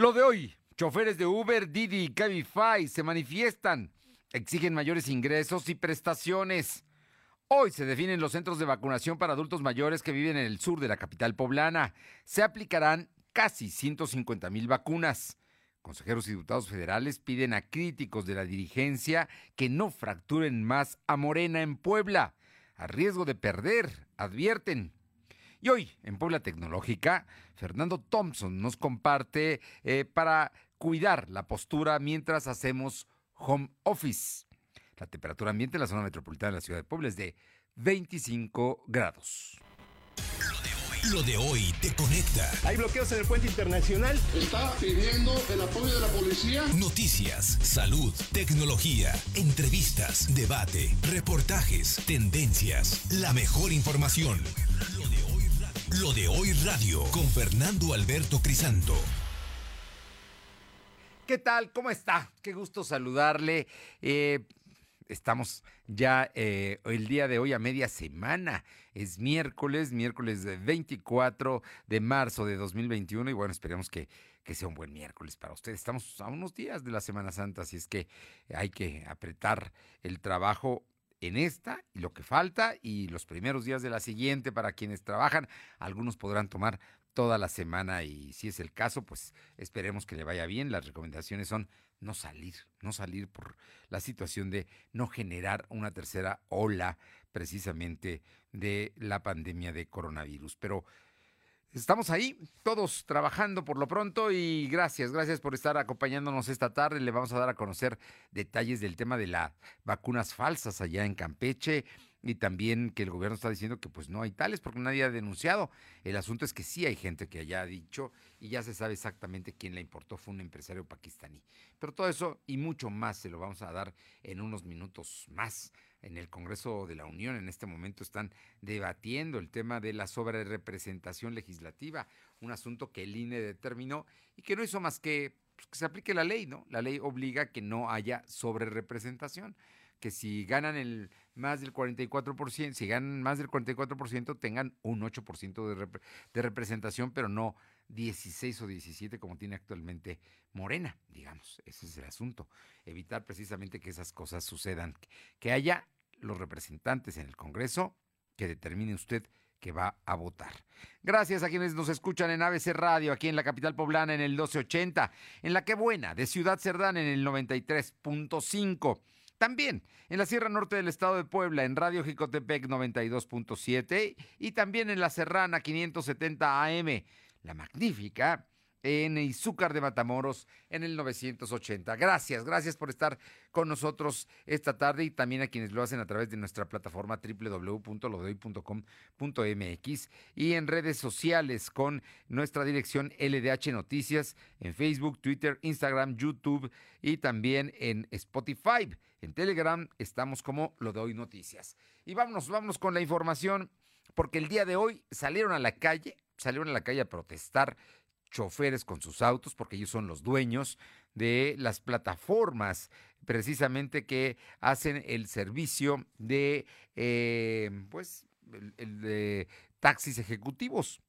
Lo de hoy, choferes de Uber, Didi y Cabify se manifiestan, exigen mayores ingresos y prestaciones. Hoy se definen los centros de vacunación para adultos mayores que viven en el sur de la capital poblana. Se aplicarán casi 150 mil vacunas. Consejeros y diputados federales piden a críticos de la dirigencia que no fracturen más a Morena en Puebla, a riesgo de perder, advierten. Y hoy, en Puebla Tecnológica, Fernando Thompson nos comparte eh, para cuidar la postura mientras hacemos home office. La temperatura ambiente en la zona metropolitana de la ciudad de Puebla es de 25 grados. Lo de hoy te conecta. Hay bloqueos en el puente internacional. Está pidiendo el apoyo de la policía. Noticias, salud, tecnología, entrevistas, debate, reportajes, tendencias, la mejor información. Lo de hoy radio, con Fernando Alberto Crisanto. ¿Qué tal? ¿Cómo está? Qué gusto saludarle. Eh, estamos ya eh, el día de hoy a media semana. Es miércoles, miércoles 24 de marzo de 2021 y bueno, esperemos que, que sea un buen miércoles para ustedes. Estamos a unos días de la Semana Santa, así es que hay que apretar el trabajo en esta y lo que falta y los primeros días de la siguiente para quienes trabajan. Algunos podrán tomar toda la semana y si es el caso, pues esperemos que le vaya bien. Las recomendaciones son no salir, no salir por la situación de no generar una tercera ola precisamente de la pandemia de coronavirus. Pero Estamos ahí, todos trabajando por lo pronto y gracias, gracias por estar acompañándonos esta tarde. Le vamos a dar a conocer detalles del tema de las vacunas falsas allá en Campeche y también que el gobierno está diciendo que pues no hay tales porque nadie ha denunciado. El asunto es que sí hay gente que ya ha dicho y ya se sabe exactamente quién la importó, fue un empresario pakistaní. Pero todo eso y mucho más se lo vamos a dar en unos minutos más en el Congreso de la Unión en este momento están debatiendo el tema de la sobrerepresentación legislativa, un asunto que el INE determinó y que no hizo más que, pues, que se aplique la ley, ¿no? La ley obliga a que no haya sobrerepresentación que si ganan el más del 44%, si ganan más del 44%, tengan un 8% de, de representación, pero no 16 o 17 como tiene actualmente Morena, digamos. Ese es el asunto. Evitar precisamente que esas cosas sucedan. Que haya los representantes en el Congreso que determine usted que va a votar. Gracias a quienes nos escuchan en ABC Radio, aquí en la capital poblana en el 1280, en la que buena, de Ciudad Cerdán en el 93.5. También en la Sierra Norte del Estado de Puebla, en Radio Jicotepec 92.7 y también en la Serrana 570 AM. La magnífica en Izúcar de Matamoros en el 980. Gracias, gracias por estar con nosotros esta tarde y también a quienes lo hacen a través de nuestra plataforma www.lodoy.com.mx y en redes sociales con nuestra dirección LDH Noticias en Facebook, Twitter, Instagram, YouTube y también en Spotify. En Telegram estamos como Lo de Hoy Noticias. Y vámonos, vámonos con la información, porque el día de hoy salieron a la calle, salieron a la calle a protestar choferes con sus autos, porque ellos son los dueños de las plataformas precisamente que hacen el servicio de, eh, pues, el de taxis ejecutivos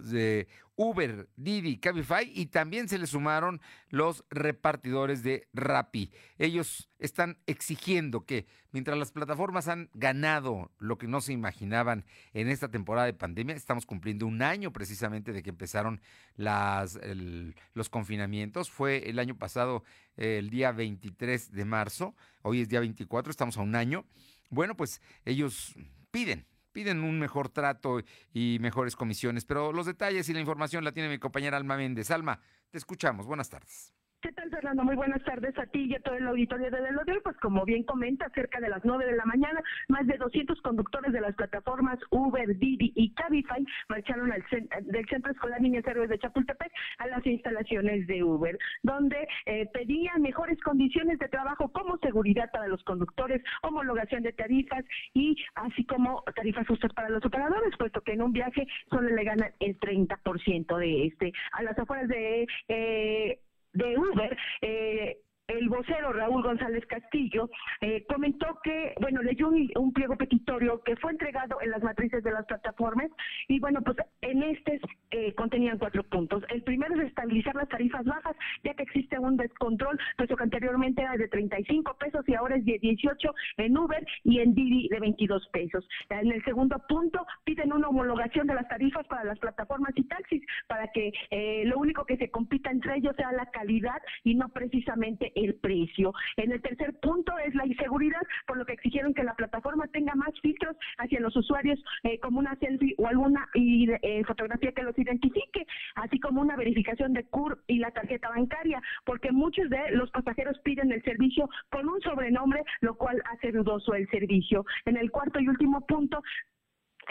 de Uber, Didi, Cabify y también se le sumaron los repartidores de Rappi. Ellos están exigiendo que mientras las plataformas han ganado lo que no se imaginaban en esta temporada de pandemia, estamos cumpliendo un año precisamente de que empezaron los confinamientos. Fue el año pasado, el día 23 de marzo, hoy es día 24, estamos a un año. Bueno, pues ellos piden piden un mejor trato y mejores comisiones. Pero los detalles y la información la tiene mi compañera Alma Méndez. Alma, te escuchamos. Buenas tardes. ¿Qué tal, Fernando? Muy buenas tardes a ti y a todo el auditorio de Lo de Pues como bien comenta, cerca de las 9 de la mañana, más de 200 conductores de las plataformas Uber, Didi y Cabify marcharon al del Centro Escolar Niñas Héroes de Chapultepec a las instalaciones de Uber, donde eh, pedían mejores condiciones de trabajo como seguridad para los conductores, homologación de tarifas y así como tarifas justas para los operadores, puesto que en un viaje solo le ganan el 30% de este. A las afueras de... Eh, de Uber, eh, el vocero Raúl González Castillo eh, comentó que, bueno, leyó un, pliego petitorio que fue entregado en las matrices de las plataformas y, bueno, pues en este eh, contenían cuatro puntos. El primero es estabilizar las tarifas bajas, ya que existe un descontrol, puesto que anteriormente era de 35 pesos y ahora es de 18 en Uber y en Didi de 22 pesos. En el segundo punto, piden una homologación de las tarifas para las plataformas y taxis, para que eh, lo único que se compita entre ellos sea la calidad y no precisamente el precio. En el tercer punto es la inseguridad, por lo que exigieron que la plataforma tenga más filtros hacia los usuarios, eh, como una selfie o alguna eh, fotografía que los identifique, así como una verificación de CUR y la tarjeta bancaria, porque muchos de los pasajeros piden el servicio con un sobrenombre, lo cual hace dudoso el servicio. En el cuarto y último punto,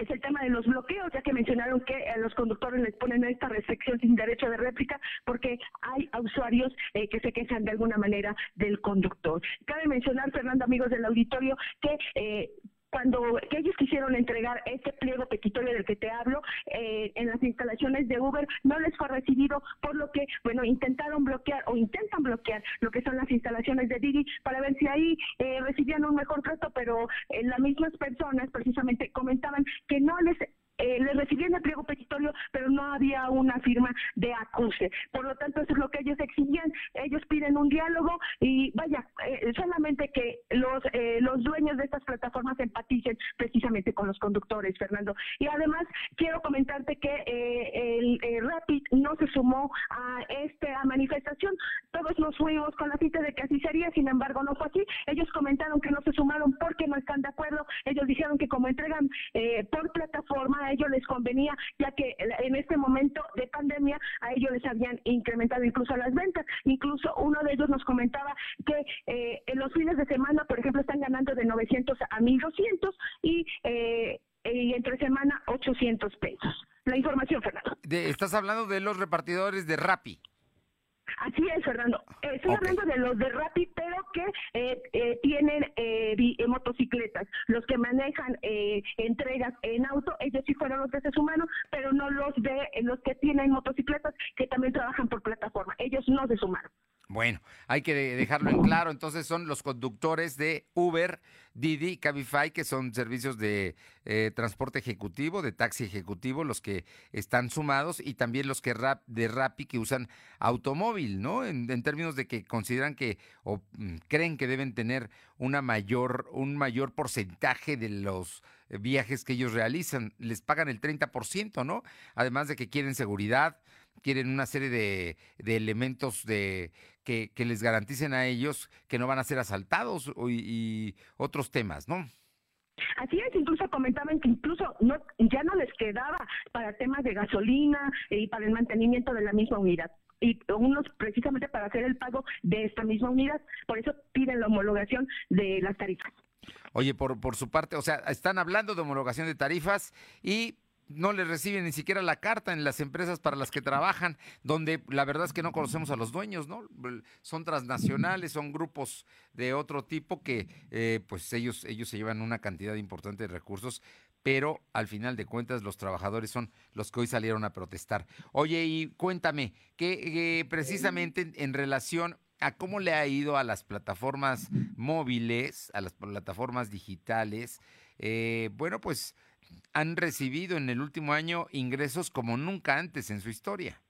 es el tema de los bloqueos, ya que mencionaron que a los conductores les ponen esta restricción sin derecho de réplica porque hay usuarios eh, que se quejan de alguna manera del conductor. Cabe mencionar, Fernando, amigos del auditorio, que eh, cuando ellos quisieron entregar este pliego petitorio del que te hablo eh, en las instalaciones de Uber no les fue recibido por lo que bueno intentaron bloquear o intentan bloquear lo que son las instalaciones de Didi para ver si ahí eh, recibían un mejor trato pero eh, las mismas personas precisamente comentaban que no les eh, le recibían el pliego petitorio, pero no había una firma de acuse. Por lo tanto, eso es lo que ellos exigían. Ellos piden un diálogo y vaya, eh, solamente que los, eh, los dueños de estas plataformas empaticen precisamente con los conductores, Fernando. Y además, quiero comentarte que el Rapid no se sumó a esta manifestación. Todos nos fuimos con la cita de que así sería, sin embargo, no fue así. Ellos comentaron que no se sumaron porque no están de acuerdo. Ellos dijeron que como entregan por plataforma, ellos les convenía, ya que en este momento de pandemia a ellos les habían incrementado incluso las ventas. Incluso uno de ellos nos comentaba que eh, en los fines de semana, por ejemplo, están ganando de 900 a 1200 y, eh, entre semana 800 pesos. La información, Fernando. estás hablando de los repartidores de Rappi. Así es, Fernando. Eh, estoy hablando de los de Rappi, pero que eh, eh, tienen motocicletas. Los que manejan entregas en auto, ellos sí fueron los de seres humanos, pero no los de los que tienen motocicletas que también trabajan por plataforma. Ellos no se sumaron. Bueno, hay que dejarlo en claro. Entonces son los conductores de Uber, Didi, Cabify, que son servicios de eh, transporte ejecutivo, de taxi ejecutivo, los que están sumados, y también los que rap, de Rappi que usan automóvil, ¿no? En, términos de que consideran que o mm, creen que deben tener una mayor, un mayor porcentaje de los viajes que ellos realizan. Les pagan el 30%, ¿no? Además de que quieren seguridad quieren una serie de, elementos de que, les garanticen a ellos que no van a ser asaltados y, otros temas, ¿no? Así es, incluso comentaban que incluso no, ya no les quedaba para temas de gasolina y para el mantenimiento de la misma unidad y unos precisamente para hacer el pago de esta misma unidad. Por eso piden la homologación de las tarifas. Oye, por, por su parte, o sea, están hablando de homologación de tarifas y no les reciben ni siquiera la carta en las empresas para las que trabajan, donde la verdad es que no conocemos a los dueños, ¿no? Son transnacionales, son grupos de otro tipo que eh, pues ellos, ellos se llevan una cantidad importante de recursos, pero al final de cuentas los trabajadores son los que hoy salieron a protestar. Oye, y cuéntame, que precisamente en, relación a cómo le ha ido a las plataformas móviles, a las plataformas digitales, eh, bueno, pues han recibido en el último año ingresos como nunca antes en su historia.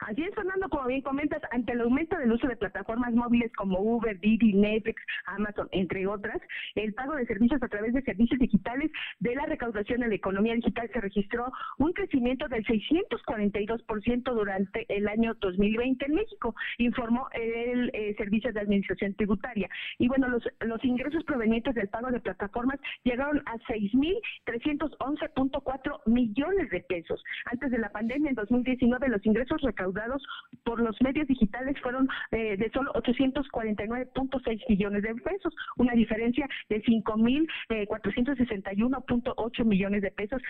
Así es, Fernando, como bien comentas, ante el aumento del uso de plataformas móviles como Uber, Didi, Netflix, Amazon, entre otras, el pago de servicios a través de servicios digitales de la recaudación en la economía digital se registró un crecimiento del 642% durante el año 2020 en México, informó el eh, Servicio de Administración Tributaria. Y bueno, los, los ingresos provenientes del pago de plataformas llegaron a 6.311.4 millones de pesos. Antes de la pandemia, en 2019, los ingresos recaudados por los medios digitales fueron eh, de solo 849.6 millones de pesos, una diferencia de 5.461.8 eh, millones de pesos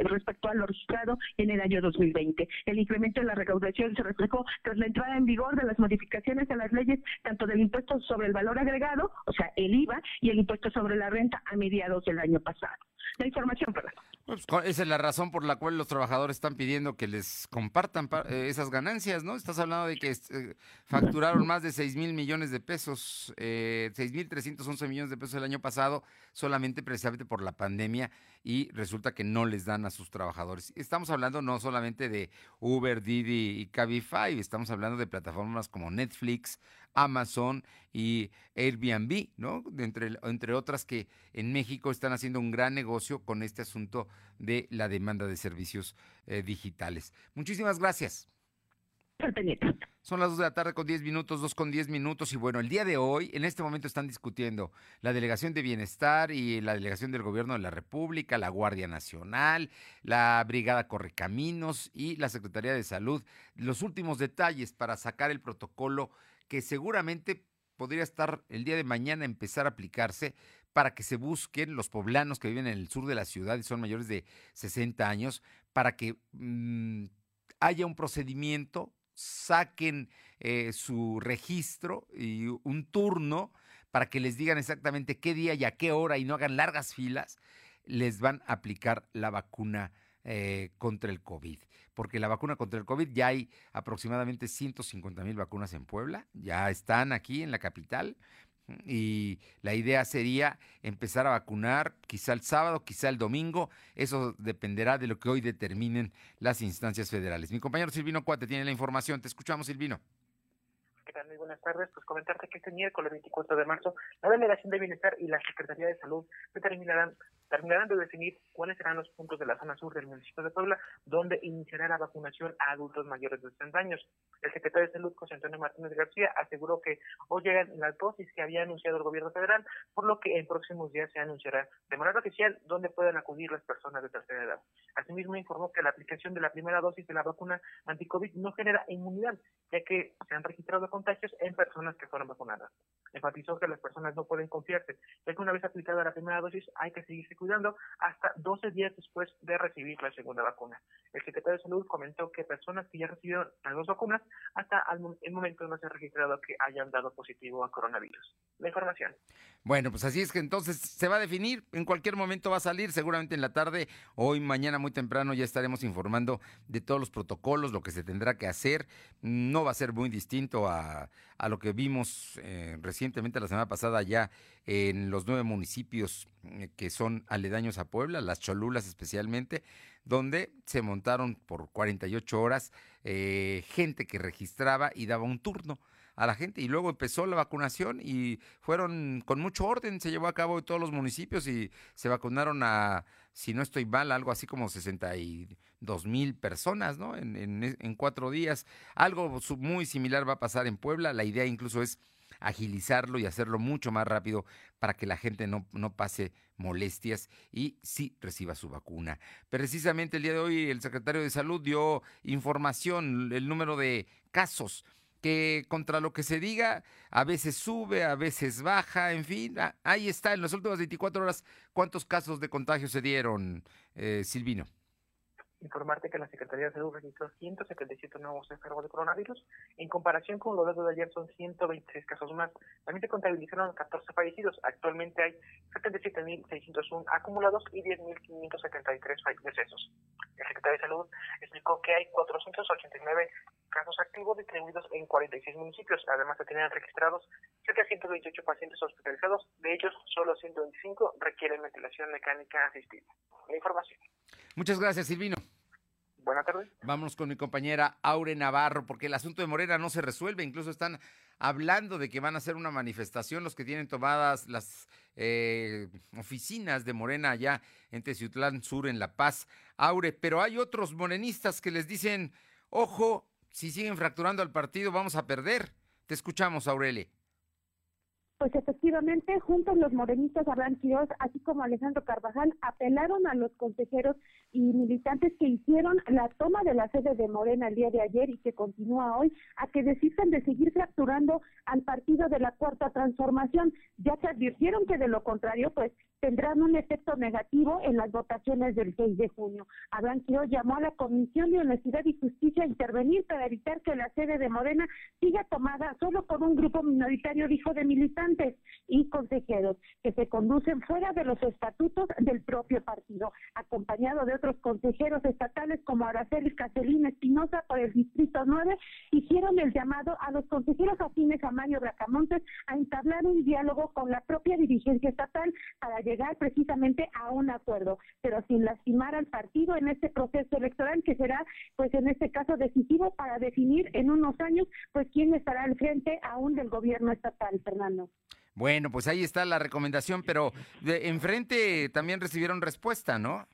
respecto a lo registrado en el año 2020. El incremento de la recaudación se reflejó tras la entrada en vigor de las modificaciones a las leyes tanto del impuesto sobre el valor agregado, o sea, el IVA, y el impuesto sobre la renta a mediados del año pasado. La información, perdón. Pues, esa es la razón por la cual los trabajadores están pidiendo que les compartan eh, esas ganancias, ¿no? Estás hablando de que eh, facturaron más de 6 mil millones de pesos, eh, 6 mil 311 millones de pesos el año pasado, solamente precisamente por la pandemia, y resulta que no les dan a sus trabajadores. Estamos hablando no solamente de Uber, Didi y Cabify, estamos hablando de plataformas como Netflix, Amazon y Airbnb, ¿no? Entre, entre otras que en México están haciendo un gran negocio con este asunto de la demanda de servicios eh, digitales. Muchísimas gracias. Son las 2 de la tarde con 10 minutos, 2 con 10 minutos. Y bueno, el día de hoy, en este momento están discutiendo la Delegación de Bienestar y la Delegación del Gobierno de la República, la Guardia Nacional, la Brigada Correcaminos y la Secretaría de Salud los últimos detalles para sacar el protocolo que seguramente podría estar el día de mañana empezar a aplicarse para que se busquen los poblanos que viven en el sur de la ciudad y son mayores de 60 años, para que mm, haya un procedimiento, saquen eh, su registro y un turno para que les digan exactamente qué día y a qué hora y no hagan largas filas, les van a aplicar la vacuna eh, contra el COVID porque la vacuna contra el COVID ya hay aproximadamente 150 mil vacunas en Puebla, ya están aquí en la capital. Y la idea sería empezar a vacunar quizá el sábado, quizá el domingo. Eso dependerá de lo que hoy determinen las instancias federales. Mi compañero Silvino Cuate tiene la información. Te escuchamos, Silvino. ¿Qué tal? Muy buenas tardes. Pues comentarte que este miércoles 24 de marzo, la Delegación de Bienestar y la Secretaría de Salud determinarán terminarán de definir cuáles serán los puntos de la zona sur del municipio de Puebla donde iniciará la vacunación a adultos mayores de 60 años. El secretario de Salud, José Antonio Martínez García, aseguró que hoy llegan las dosis que había anunciado el gobierno federal, por lo que en próximos días se anunciará de manera oficial dónde pueden acudir las personas de tercera edad. Asimismo, informó que la aplicación de la primera dosis de la vacuna anticovid no genera inmunidad, ya que se han registrado contagios en personas que fueron vacunadas. Enfatizó que las personas no pueden confiarse, ya que una vez aplicada la primera dosis hay que seguirse cuidando hasta 12 días después de recibir la segunda vacuna. El secretario de Salud comentó que personas que ya recibieron las dos vacunas hasta el momento no se ha registrado que hayan dado positivo a coronavirus. La información. Bueno, pues así es que entonces se va a definir, en cualquier momento va a salir, seguramente en la tarde, hoy, mañana muy temprano ya estaremos informando de todos los protocolos, lo que se tendrá que hacer. No va a ser muy distinto a, a lo que vimos eh, recientemente la semana pasada ya en los nueve municipios eh, que son aledaños a Puebla, las Cholulas especialmente, donde se montaron por 48 horas eh, gente que registraba y daba un turno a la gente y luego empezó la vacunación y fueron con mucho orden, se llevó a cabo en todos los municipios y se vacunaron a, si no estoy mal, algo así como 62 mil personas, ¿no? En, en, en cuatro días. Algo muy similar va a pasar en Puebla, la idea incluso es agilizarlo y hacerlo mucho más rápido para que la gente no, no pase molestias y sí reciba su vacuna. Precisamente el día de hoy el secretario de Salud dio información, el número de casos que contra lo que se diga, a veces sube, a veces baja, en fin, ahí está, en las últimas 24 horas, ¿cuántos casos de contagio se dieron, eh, Silvino? Informarte que la Secretaría de Salud registró 177 nuevos enfermos de coronavirus. En comparación con los datos de ayer son 126 casos más. También se contabilizaron 14 fallecidos. Actualmente hay 77.601 acumulados y 10.573 decesos. El secretario de Salud explicó que hay 489 casos activos distribuidos en 46 municipios. Además, se tenían registrados 728 pacientes hospitalizados. De ellos, solo 125 requieren ventilación mecánica asistida. La información. Muchas gracias, Silvino. Buenas tardes. Vamos con mi compañera Aure Navarro, porque el asunto de Morena no se resuelve. Incluso están hablando de que van a hacer una manifestación los que tienen tomadas las eh, oficinas de Morena allá en Teciutlán Sur, en La Paz. Aure, pero hay otros morenistas que les dicen, ojo, si siguen fracturando al partido vamos a perder. Te escuchamos, Aureli. Pues efectivamente, juntos los morenistas Abraham Quiroz, así como Alejandro Carvajal, apelaron a los consejeros y militantes que hicieron la toma de la sede de Morena el día de ayer y que continúa hoy, a que desistan de seguir fracturando al partido de la Cuarta Transformación, ya que advirtieron que de lo contrario, pues tendrán un efecto negativo en las votaciones del 6 de junio. Abraham Quiroz llamó a la Comisión de Honestidad y Justicia a intervenir para evitar que la sede de Morena siga tomada solo por un grupo minoritario, dijo, de militantes y consejeros que se conducen fuera de los estatutos del propio partido, acompañado de otros consejeros estatales como Araceli Caselín Espinosa por el Distrito 9, hicieron el llamado a los consejeros afines a Mario Bracamontes a entablar un diálogo con la propia dirigencia estatal para llegar precisamente a un acuerdo, pero sin lastimar al partido en este proceso electoral que será, pues en este caso, decisivo para definir en unos años, pues quién estará al frente aún del gobierno estatal, Fernando. Bueno, pues ahí está la recomendación, pero de enfrente también recibieron respuesta, ¿no?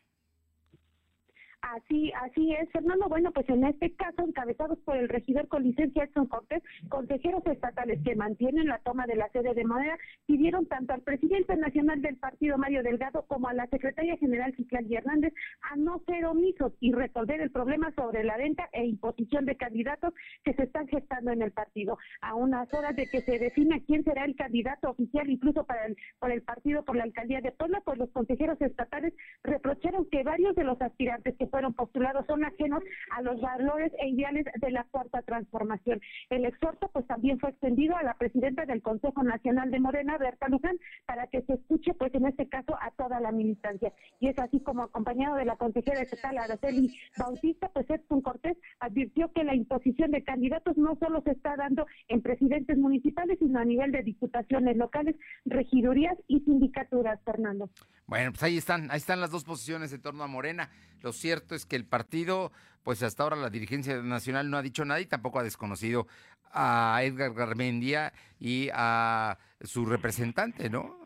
Así, así es, Fernando. Bueno, pues en este caso, encabezados por el regidor con licencia Edson Cortés, consejeros estatales que mantienen la toma de la sede de Moneda, pidieron tanto al presidente nacional del partido, Mario Delgado, como a la secretaria general, Citlali Hernández, a no ser omisos y resolver el problema sobre la venta e imposición de candidatos que se están gestando en el partido. A unas horas de que se defina quién será el candidato oficial, incluso para el, por el partido, por la alcaldía de Puebla, pues los consejeros estatales reprocharon que varios de los aspirantes que fueron postulados son ajenos a los valores e ideales de la cuarta transformación. El exhorto pues también fue extendido a la presidenta del Consejo Nacional de Morena, Berta Luján, para que se escuche pues en este caso a toda la militancia. Y es así como acompañado de la consejera estatal Araceli Bautista, pues Edson Cortés advirtió que la imposición de candidatos no solo se está dando en presidentes municipales, sino a nivel de diputaciones locales, regidurías y sindicaturas, Fernando. Bueno, pues ahí están, ahí están las dos posiciones en torno a Morena. Lo cierto es que el partido, pues hasta ahora la dirigencia nacional no ha dicho nada y tampoco ha desconocido a Edgar Garmendia y a su representante, ¿no?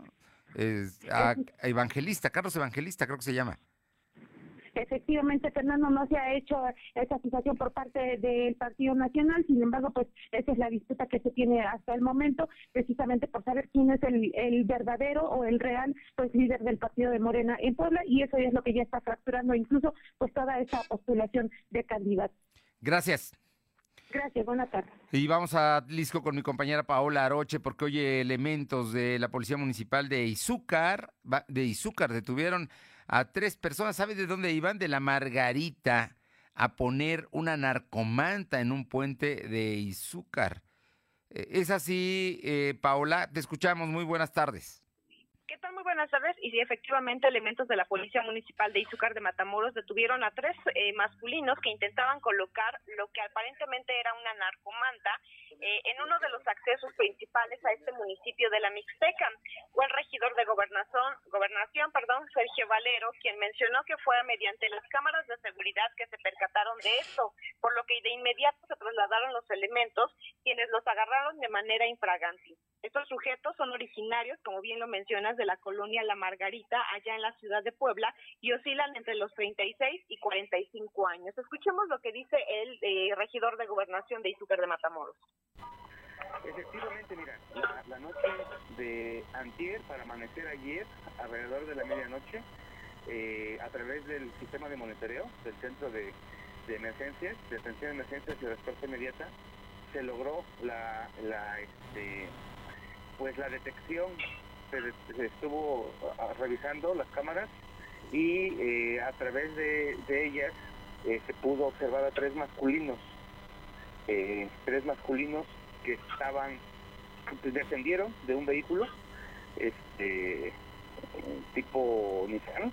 a Evangelista, Carlos Evangelista creo que se llama. Efectivamente, Fernando, no se ha hecho esa situación por parte del Partido Nacional, sin embargo, pues esa es la disputa que se tiene hasta el momento, precisamente por saber quién es el, el verdadero o el real pues líder del Partido de Morena en Puebla, y eso es lo que ya está fracturando incluso pues toda esa postulación de candidatos. Gracias. Gracias, buenas tardes. Y vamos a Lisco con mi compañera Paola Aroche, porque hoy elementos de la Policía Municipal de Izúcar, de Izúcar detuvieron a tres personas. ¿Sabe de dónde iban? De la Margarita a poner una narcomanta en un puente de Izúcar. Eh, es así, eh, Paola, te escuchamos. Muy buenas tardes. Y sí, efectivamente, elementos de la Policía Municipal de Izúcar de Matamoros detuvieron a tres eh, masculinos que intentaban colocar lo que aparentemente era una narcomanta eh, en uno de los accesos principales a este municipio de la Mixteca. Fue el regidor de gobernación, gobernación perdón, Sergio Valero, quien mencionó que fue mediante las cámaras de seguridad que se percataron de esto, por lo que de inmediato se trasladaron los elementos, quienes los agarraron de manera infragante. Estos sujetos son originarios, como bien lo mencionas, de la colonia La Margarita, allá en la ciudad de Puebla, y oscilan entre los 36 y 45 años. Escuchemos lo que dice el eh, regidor de gobernación de Izúcar de Matamoros. Efectivamente, mira, la, noche de antier para amanecer ayer, alrededor de la medianoche, eh, a través del sistema de monitoreo del centro de, emergencias, de atención de emergencias y respuesta inmediata, se logró la, este, pues la detección. Se, estuvo revisando las cámaras y eh, a través de, ellas eh, se pudo observar a tres masculinos, tres masculinos que estaban, descendieron de un vehículo, este tipo Nissan,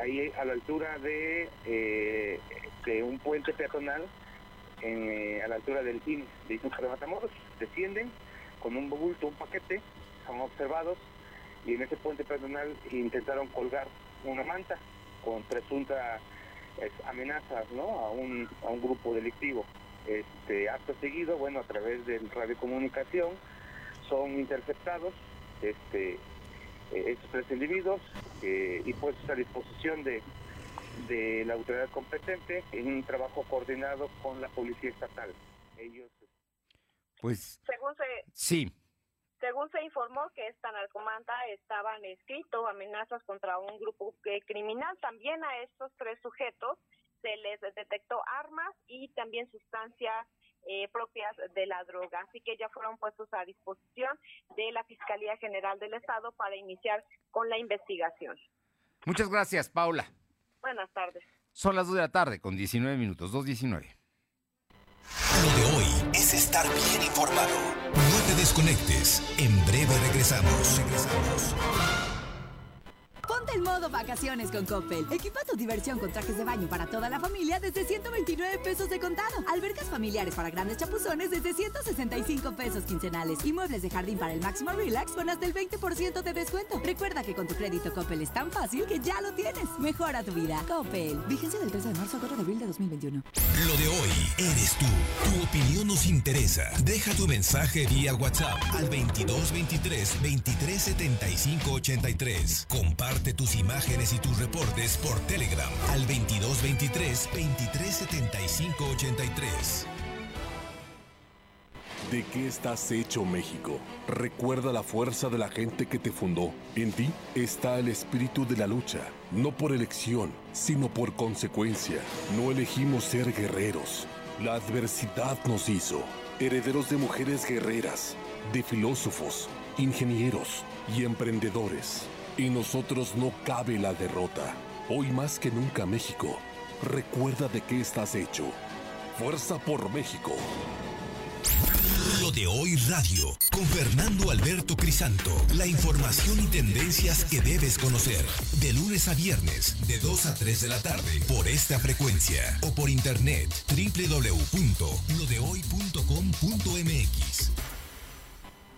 ahí a la altura de, de un puente peatonal a la altura del IN de Izúcar de Matamoros, descienden con un bulto, un paquete, son observados y en ese puente peatonal intentaron colgar una manta con presuntas amenazas ¿no? a, un, a un grupo delictivo. Este acto seguido, bueno, a través del radiocomunicación son interceptados este, eh, estos tres individuos eh, y puestos a disposición de, de la autoridad competente en un trabajo coordinado con la policía estatal. Ellos pues según se sí Según se informó que esta narcomanta estaban escrito amenazas contra un grupo criminal, también a estos tres sujetos se les detectó armas y también sustancias eh, propias de la droga. Así que ya fueron puestos a disposición de la Fiscalía General del Estado para iniciar con la investigación. Muchas gracias, Paula. Buenas tardes. Son las 2 de la tarde con 19 minutos, 2.19. Lo de hoy es estar bien informado. No te desconectes. En breve regresamos. Regresamos. Ponte en modo vacaciones con Coppel. Equipa tu diversión con trajes de baño para toda la familia desde 129 pesos de contado. Albercas familiares para grandes chapuzones desde 165 pesos quincenales. Y muebles de jardín para el máximo relax con hasta el 20% de descuento. Recuerda que con tu crédito Coppel es tan fácil que ya lo tienes. Mejora tu vida. Coppel. Vigencia del 13 de marzo a 4 de abril de 2021. Lo de hoy eres tú. Tu opinión nos interesa. Deja tu mensaje vía WhatsApp al 2223 2375 83. Comparte tus imágenes y tus reportes por Telegram al 2223 2375 83. ¿De qué estás hecho México? Recuerda la fuerza de la gente que te fundó. En ti está el espíritu de la lucha, no por elección, sino por consecuencia. No elegimos ser guerreros. La adversidad nos hizo, herederos de mujeres guerreras, de filósofos, ingenieros y emprendedores. En nosotros no cabe la derrota. Hoy más que nunca México, recuerda de qué estás hecho. Fuerza por México. Lo de hoy radio, con Fernando Alberto Crisanto. La información y tendencias que debes conocer. De lunes a viernes, de 2 a 3 de la tarde, por esta frecuencia. O por internet, www.lodehoy.com.mx.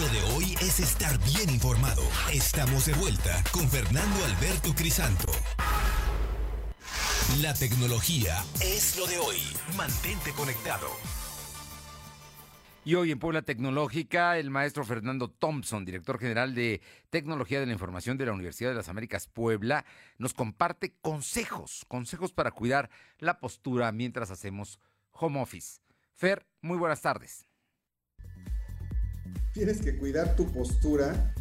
Lo de hoy es estar bien informado. Estamos de vuelta con Fernando Alberto Crisanto. La tecnología es lo de hoy. Mantente conectado. Y hoy en Puebla Tecnológica, el maestro Fernando Thompson, director general de Tecnología de la Información de la Universidad de las Américas Puebla, nos comparte consejos, consejos para cuidar la postura mientras hacemos home office. Fer, muy buenas tardes. Tienes que cuidar tu postura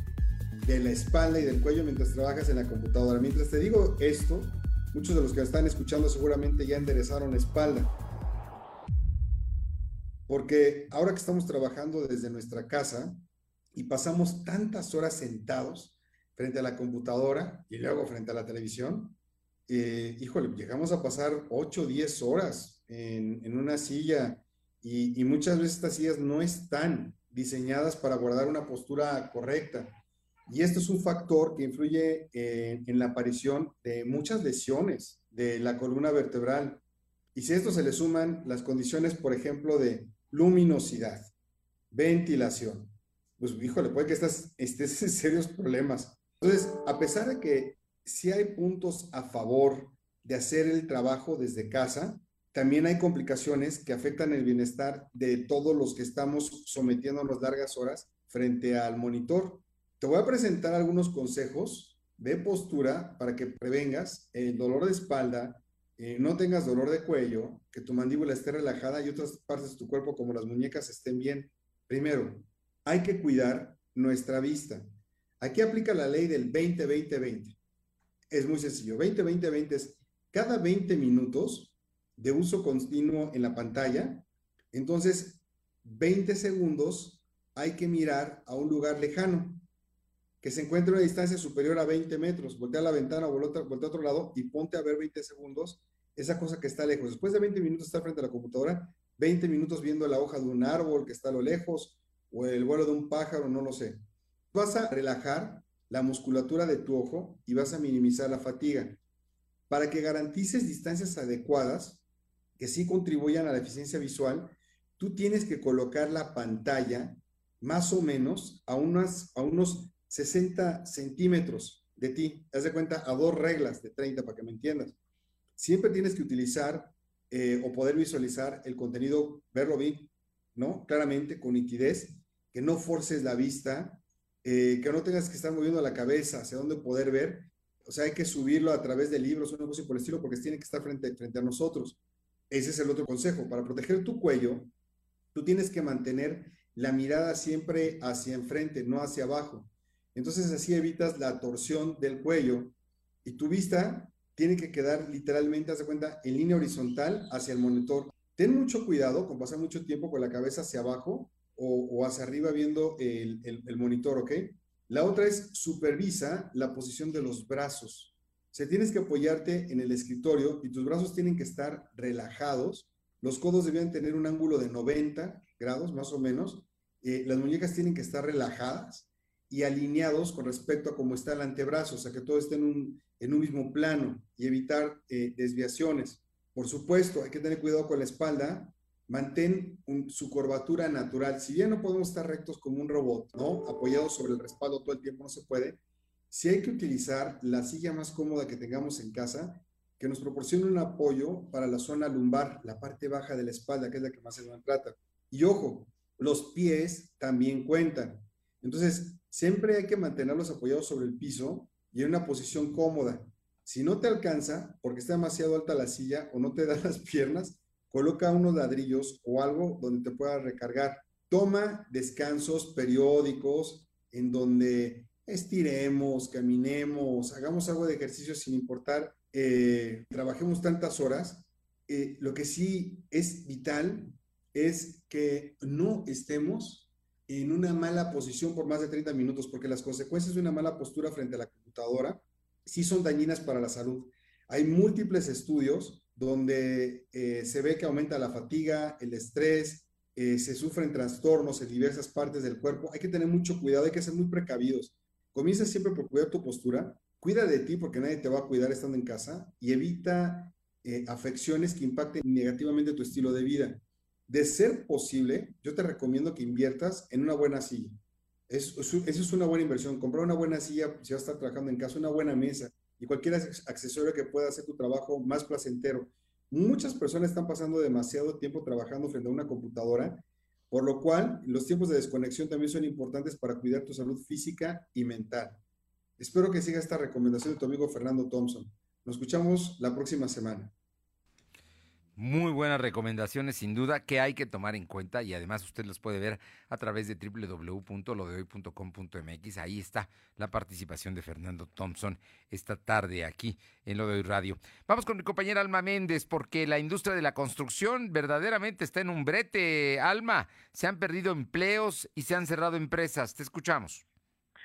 de la espalda y del cuello mientras trabajas en la computadora. Mientras te digo esto, muchos de los que están escuchando seguramente ya enderezaron espalda porque ahora que estamos trabajando desde nuestra casa y pasamos tantas horas sentados frente a la computadora y luego frente a la televisión, eh, híjole, llegamos a pasar 8 o 10 horas en, una silla y, y, muchas veces estas sillas no están diseñadas para guardar una postura correcta. Y esto es un factor que influye en, en la aparición de muchas lesiones de la columna vertebral. Y si a esto se le suman las condiciones, por ejemplo, de luminosidad, ventilación, pues híjole, puede que estás, estés en serios problemas. Entonces, a pesar de que sí hay puntos a favor de hacer el trabajo desde casa, también hay complicaciones que afectan el bienestar de todos los que estamos sometiéndonos largas horas frente al monitor. Te voy a presentar algunos consejos de postura para que prevengas el dolor de espalda, eh, no tengas dolor de cuello, que tu mandíbula esté relajada y otras partes de tu cuerpo como las muñecas estén bien. Primero, hay que cuidar nuestra vista. Aquí aplica la ley del 20-20-20. Es muy sencillo. 20-20-20 es cada 20 minutos de uso continuo en la pantalla. Entonces, 20 segundos hay que mirar a un lugar lejano que se encuentre a una distancia superior a 20 metros. Voltea a la ventana o voltea, a otro lado y ponte a ver 20 segundos esa cosa que está lejos. Después de 20 minutos estar frente a la computadora, 20 minutos viendo la hoja de un árbol que está a lo lejos o el vuelo de un pájaro, no lo sé. Vas a relajar la musculatura de tu ojo y vas a minimizar la fatiga. Para que garantices distancias adecuadas que sí contribuyan a la eficiencia visual, tú tienes que colocar la pantalla más o menos a, unas, a unos 60 centímetros de ti. Haz de cuenta a dos reglas de 30 para que me entiendas. Siempre tienes que utilizar eh, o poder visualizar el contenido, verlo bien, ¿no? Claramente, con nitidez, que no forces la vista, eh, que no tengas que estar moviendo la cabeza hacia dónde poder ver. O sea, hay que subirlo a través de libros, una cosa por el estilo, porque tiene que estar frente, frente a nosotros. Ese es el otro consejo. Para proteger tu cuello, tú tienes que mantener la mirada siempre hacia enfrente, no hacia abajo. Entonces así evitas la torsión del cuello y tu vista tiene que quedar literalmente, haz de cuenta, en línea horizontal hacia el monitor. Ten mucho cuidado con pasar mucho tiempo con la cabeza hacia abajo o, hacia arriba viendo el, el, monitor, ¿ok? La otra es supervisa la posición de los brazos. O sea, tienes que apoyarte en el escritorio y tus brazos tienen que estar relajados. Los codos deben tener un ángulo de 90 grados, más o menos. Eh, las muñecas tienen que estar relajadas y alineados con respecto a cómo está el antebrazo, o sea, que todo esté en un, en un mismo plano y evitar eh, desviaciones. Por supuesto, hay que tener cuidado con la espalda, mantén su curvatura natural. Si bien no podemos estar rectos como un robot, ¿no? Apoyados sobre el respaldo todo el tiempo no se puede. Si hay que utilizar la silla más cómoda que tengamos en casa, que nos proporcione un apoyo para la zona lumbar, la parte baja de la espalda, que es la que más se nos trata. Y ojo, los pies también cuentan. Entonces, siempre hay que mantenerlos apoyados sobre el piso y en una posición cómoda. Si no te alcanza, porque está demasiado alta la silla o no te da las piernas, coloca unos ladrillos o algo donde te puedas recargar. Toma descansos periódicos en donde estiremos, caminemos, hagamos algo de ejercicio sin importar, eh, trabajemos tantas horas. Eh, lo que sí es vital es que no estemos en una mala posición por más de 30 minutos, porque las consecuencias de una mala postura frente a la computadora sí son dañinas para la salud. Hay múltiples estudios donde eh, se ve que aumenta la fatiga, el estrés, eh, se sufren trastornos en diversas partes del cuerpo. Hay que tener mucho cuidado, hay que ser muy precavidos. Comienza siempre por cuidar tu postura, cuida de ti porque nadie te va a cuidar estando en casa y evita eh, afecciones que impacten negativamente tu estilo de vida. De ser posible, yo te recomiendo que inviertas en una buena silla. Es, eso es una buena inversión. Comprar una buena silla, si vas a estar trabajando en casa, una buena mesa y cualquier accesorio que pueda hacer tu trabajo más placentero. Muchas personas están pasando demasiado tiempo trabajando frente a una computadora, por lo cual los tiempos de desconexión también son importantes para cuidar tu salud física y mental. Espero que siga esta recomendación de tu amigo Fernando Thompson. Nos escuchamos la próxima semana. Muy buenas recomendaciones, sin duda, que hay que tomar en cuenta y además usted los puede ver a través de www.lodehoy.com.mx. Ahí está la participación de Fernando Thompson esta tarde aquí en Lo de Radio. Vamos con mi compañera Alma Méndez, porque la industria de la construcción verdaderamente está en un brete. Alma, se han perdido empleos y se han cerrado empresas. Te escuchamos.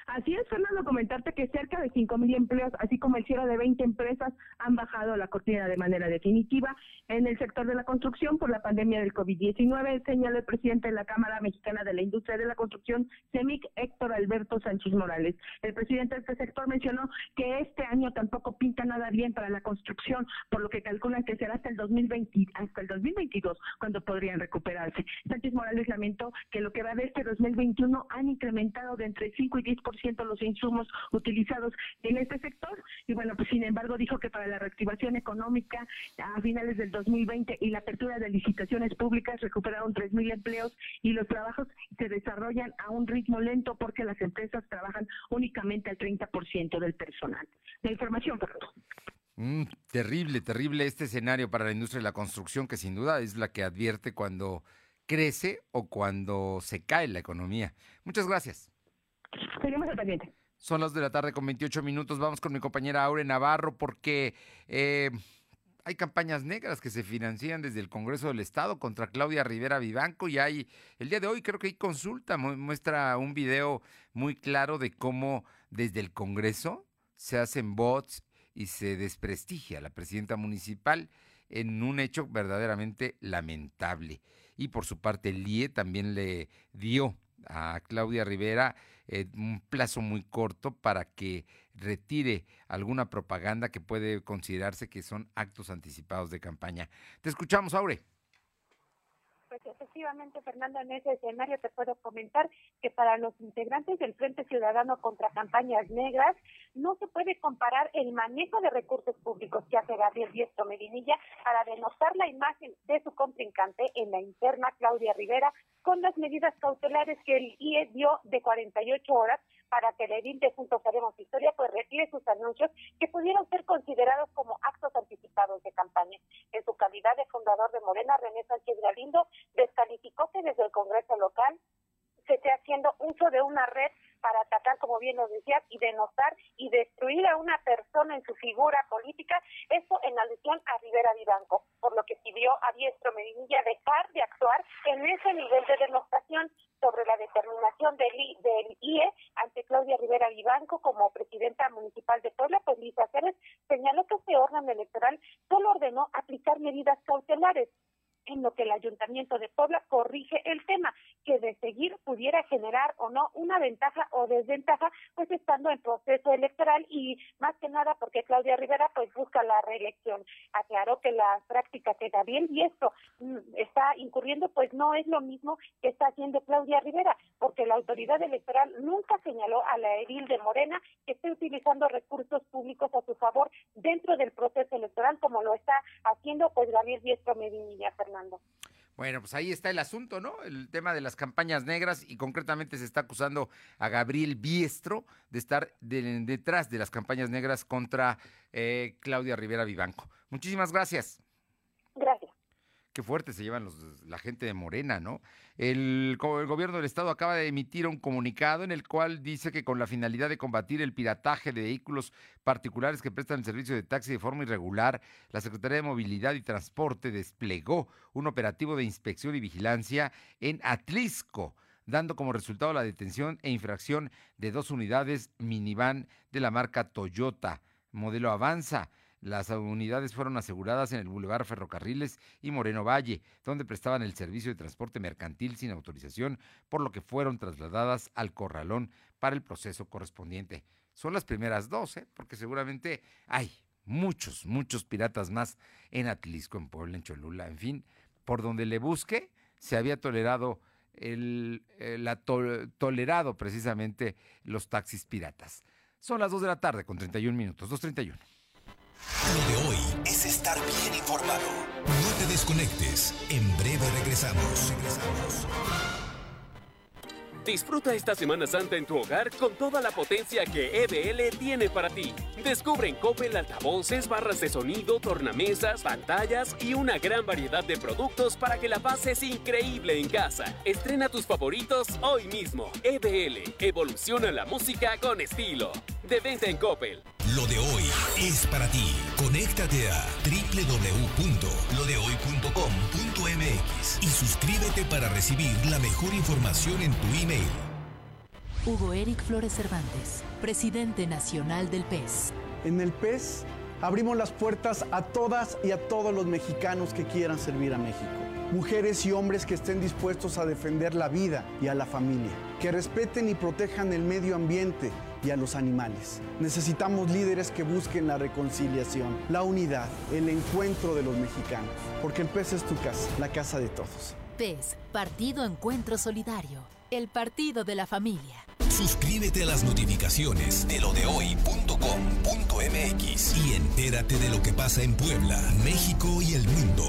Así es, Fernando, comentarte que cerca de 5.000 empleos, así como el cierre de 20 empresas, han bajado la cortina de manera definitiva en el sector de la construcción por la pandemia del COVID-19, señaló el presidente de la Cámara Mexicana de la Industria de la Construcción, CEMIC, Héctor Alberto Sánchez Morales. El presidente de este sector mencionó que este año tampoco pinta nada bien para la construcción, por lo que calculan que será hasta el 2020, hasta el 2022 cuando podrían recuperarse. Sánchez Morales lamentó que lo que va de este 2021 han incrementado de entre 5 y 10% los insumos utilizados en este sector. Y bueno, pues sin embargo dijo que para la reactivación económica a finales del 2020 y la apertura de licitaciones públicas recuperaron 3.000 empleos y los trabajos se desarrollan a un ritmo lento porque las empresas trabajan únicamente al 30% del personal. La información, Fernando. Mm, terrible, terrible este escenario para la industria de la construcción, que sin duda es la que advierte cuando crece o cuando se cae la economía. Muchas gracias. Seguimos al pendiente. Son las de la tarde con 28 minutos. Vamos con mi compañera Aure Navarro porque eh, hay campañas negras que se financian desde el Congreso del Estado contra Claudia Rivera Vivanco y hay, el día de hoy creo que hay consulta, muestra un video muy claro de cómo desde el Congreso se hacen bots y se desprestigia a la presidenta municipal en un hecho verdaderamente lamentable. Y por su parte, el IE también le dio a Claudia Rivera eh, un plazo muy corto para que retire alguna propaganda que puede considerarse que son actos anticipados de campaña. Te escuchamos, Aure. Pues efectivamente, Fernando, en ese escenario te puedo comentar que para los integrantes del Frente Ciudadano contra Campañas Negras no se puede comparar el manejo de recursos públicos que hace Gabriel Diestro Medinilla para denostar la imagen de su contrincante en la interna Claudia Rivera con las medidas cautelares que el IE dio de 48 horas para edil de Juntos Haremos Historia pues retire sus anuncios que pudieron ser considerados como actos anticipados de campaña. En su calidad de fundador de Morena, René Sánchez Galindo descalificó que desde el Congreso local se esté haciendo uso de una red para atacar, como bien lo decías, y denostar y destruir a una persona en su figura política, eso en alusión a Rivera Vivanco, por lo que pidió a Diestro Medinilla dejar de actuar en ese nivel de denostación sobre la determinación del, del IE ante Claudia Rivera Vivanco como presidenta municipal de Puebla, pues Lisa Pérez señaló que este órgano electoral solo ordenó aplicar medidas cautelares en lo que el Ayuntamiento de Puebla corrige el tema, que de seguir pudiera generar o no una ventaja o desventaja, pues estando en proceso electoral y más que nada porque Claudia Rivera pues busca la reelección. Aclaró que la práctica que Gabriel esto mm, está incurriendo pues no es lo mismo que está haciendo Claudia Rivera, porque la autoridad electoral nunca señaló a la edil de Morena que esté utilizando recursos públicos a su favor dentro del proceso electoral como lo está haciendo pues Gabriel Diestro Medinilla Fernández. Bueno, pues ahí está el asunto, ¿no? El tema de las campañas negras y concretamente se está acusando a Gabriel Biestro de estar detrás de las campañas negras contra eh, Claudia Rivera Vivanco. Muchísimas gracias. Gracias qué fuerte se llevan los, la gente de Morena, ¿no? El, el, gobierno del estado acaba de emitir un comunicado en el cual dice que con la finalidad de combatir el pirataje de vehículos particulares que prestan el servicio de taxi de forma irregular, la Secretaría de Movilidad y Transporte desplegó un operativo de inspección y vigilancia en Atlisco dando como resultado la detención e infracción de dos unidades minivan de la marca Toyota, modelo Avanza, las unidades fueron aseguradas en el Boulevard Ferrocarriles y Moreno Valle, donde prestaban el servicio de transporte mercantil sin autorización, por lo que fueron trasladadas al corralón para el proceso correspondiente. Son las primeras dos, ¿eh? porque seguramente hay muchos, muchos piratas más en Atlisco, en Puebla, en Cholula, en fin, por donde le busque, se había tolerado el, tolerado precisamente los taxis piratas. Son las 2 de la tarde con 31 minutos, 2.31. Lo de hoy es estar bien informado. No te desconectes. En breve regresamos. Regresamos. Disfruta esta Semana Santa en tu hogar con toda la potencia que EBL tiene para ti. Descubre en Coppel altavoces, barras de sonido, tornamesas, pantallas y una gran variedad de productos para que la pases increíble en casa. Estrena tus favoritos hoy mismo. EBL, evoluciona la música con estilo. De venta en Coppel. Lo de hoy es para ti. Conéctate a www.lodehoy.com.mx y suscríbete para recibir la mejor información en tu email. Hugo Eric Flores Cervantes, presidente nacional del PES. En el PES abrimos las puertas a todas y a todos los mexicanos que quieran servir a México. Mujeres y hombres que estén dispuestos a defender la vida y a la familia, que respeten y protejan el medio ambiente y a los animales. Necesitamos líderes que busquen la reconciliación, la unidad, el encuentro de los mexicanos, porque el PES es tu casa, la casa de todos. PES, Partido Encuentro Solidario, el partido de la familia. Suscríbete a las notificaciones de lo de hoy.com.mx y entérate de lo que pasa en Puebla, México y el mundo.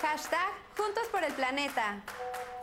Hashtag Juntos por el Planeta.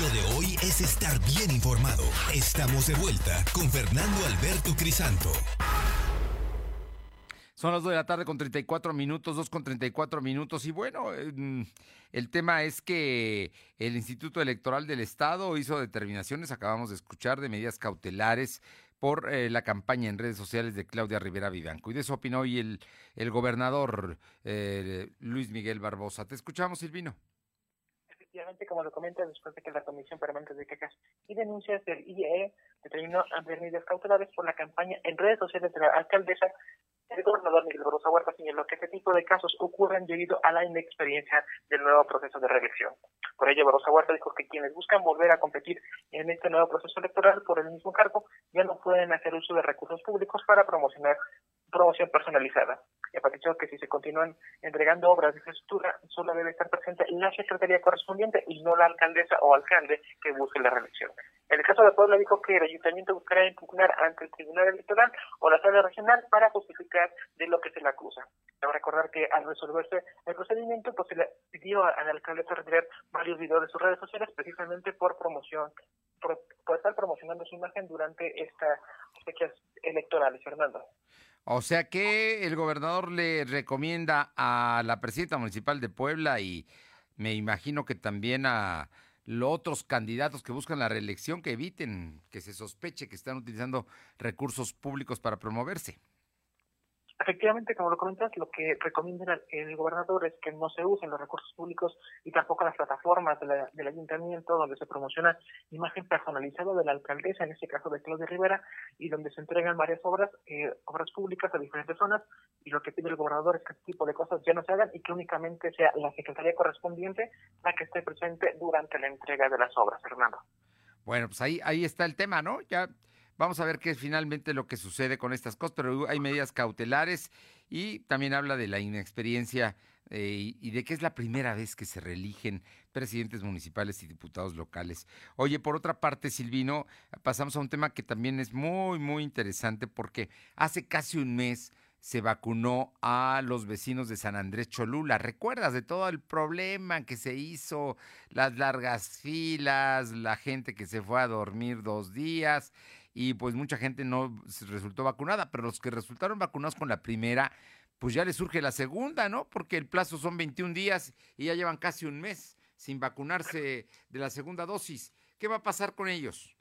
Lo de hoy es estar bien informado. Estamos de vuelta con Fernando Alberto Crisanto. Son las 2 de la tarde con 34 minutos, 2 con 34 minutos. Y bueno, el tema es que el Instituto Electoral del Estado hizo determinaciones, acabamos de escuchar, de medidas cautelares por eh, la campaña en redes sociales de Claudia Rivera Vivanco. Y de eso opinó hoy el, el gobernador eh, Luis Miguel Barbosa. Te escuchamos, Silvino Efectivamente, como lo comenta, después de que la Comisión Permanente de Quejas y Denuncias del IEE determinó ampliar medidas cautelares por la campaña en redes sociales de la alcaldesa, el gobernador Miguel Barroso Huerta señaló que este tipo de casos ocurren debido a la inexperiencia del nuevo proceso de reelección. Por ello, Barroso Huerta dijo que quienes buscan volver a competir en este nuevo proceso electoral por el mismo cargo ya no pueden hacer uso de recursos públicos para promocionar promoción personalizada. Y enfatizó que si se continúan entregando obras de infraestructura, solo debe estar presente la secretaría correspondiente y no la alcaldesa o alcalde que busque la reelección. En el caso de Puebla dijo que el ayuntamiento buscará impugnar ante el Tribunal Electoral o la sala regional para justificar de lo que se le acusa. Debo recordar que al resolverse el procedimiento, pues se le pidió a la alcaldesa retirar varios videos de sus redes sociales precisamente por promoción, por, por estar promocionando su imagen durante estas fechas electorales, Fernando. O sea que el gobernador le recomienda a la presidenta municipal de Puebla y me imagino que también a los otros candidatos que buscan la reelección que eviten que se sospeche que están utilizando recursos públicos para promoverse. Efectivamente, como lo comentas, lo que recomienda el gobernador es que no se usen los recursos públicos y tampoco las plataformas de la, del ayuntamiento donde se promociona imagen personalizada de la alcaldesa, en este caso de Claudia Rivera, y donde se entregan varias obras, eh, obras públicas a diferentes zonas, y lo que pide el gobernador es que este tipo de cosas ya no se hagan y que únicamente sea la secretaría correspondiente la que esté presente durante la entrega de las obras, Fernando. Bueno, pues ahí, ahí está el tema, ¿no? Ya Vamos a ver qué es finalmente lo que sucede con estas cosas, pero hay medidas cautelares y también habla de la inexperiencia eh, y de que es la primera vez que se reeligen presidentes municipales y diputados locales. Oye, por otra parte, Silvino, pasamos a un tema que también es muy, muy interesante porque hace casi un mes se vacunó a los vecinos de San Andrés Cholula. ¿Recuerdas de todo el problema que se hizo? Las largas filas, la gente que se fue a dormir dos días y pues mucha gente no resultó vacunada, pero los que resultaron vacunados con la primera, pues ya les surge la segunda, ¿no? Porque el plazo son 21 días y ya llevan casi un mes sin vacunarse de la segunda dosis. ¿Qué va a pasar con ellos?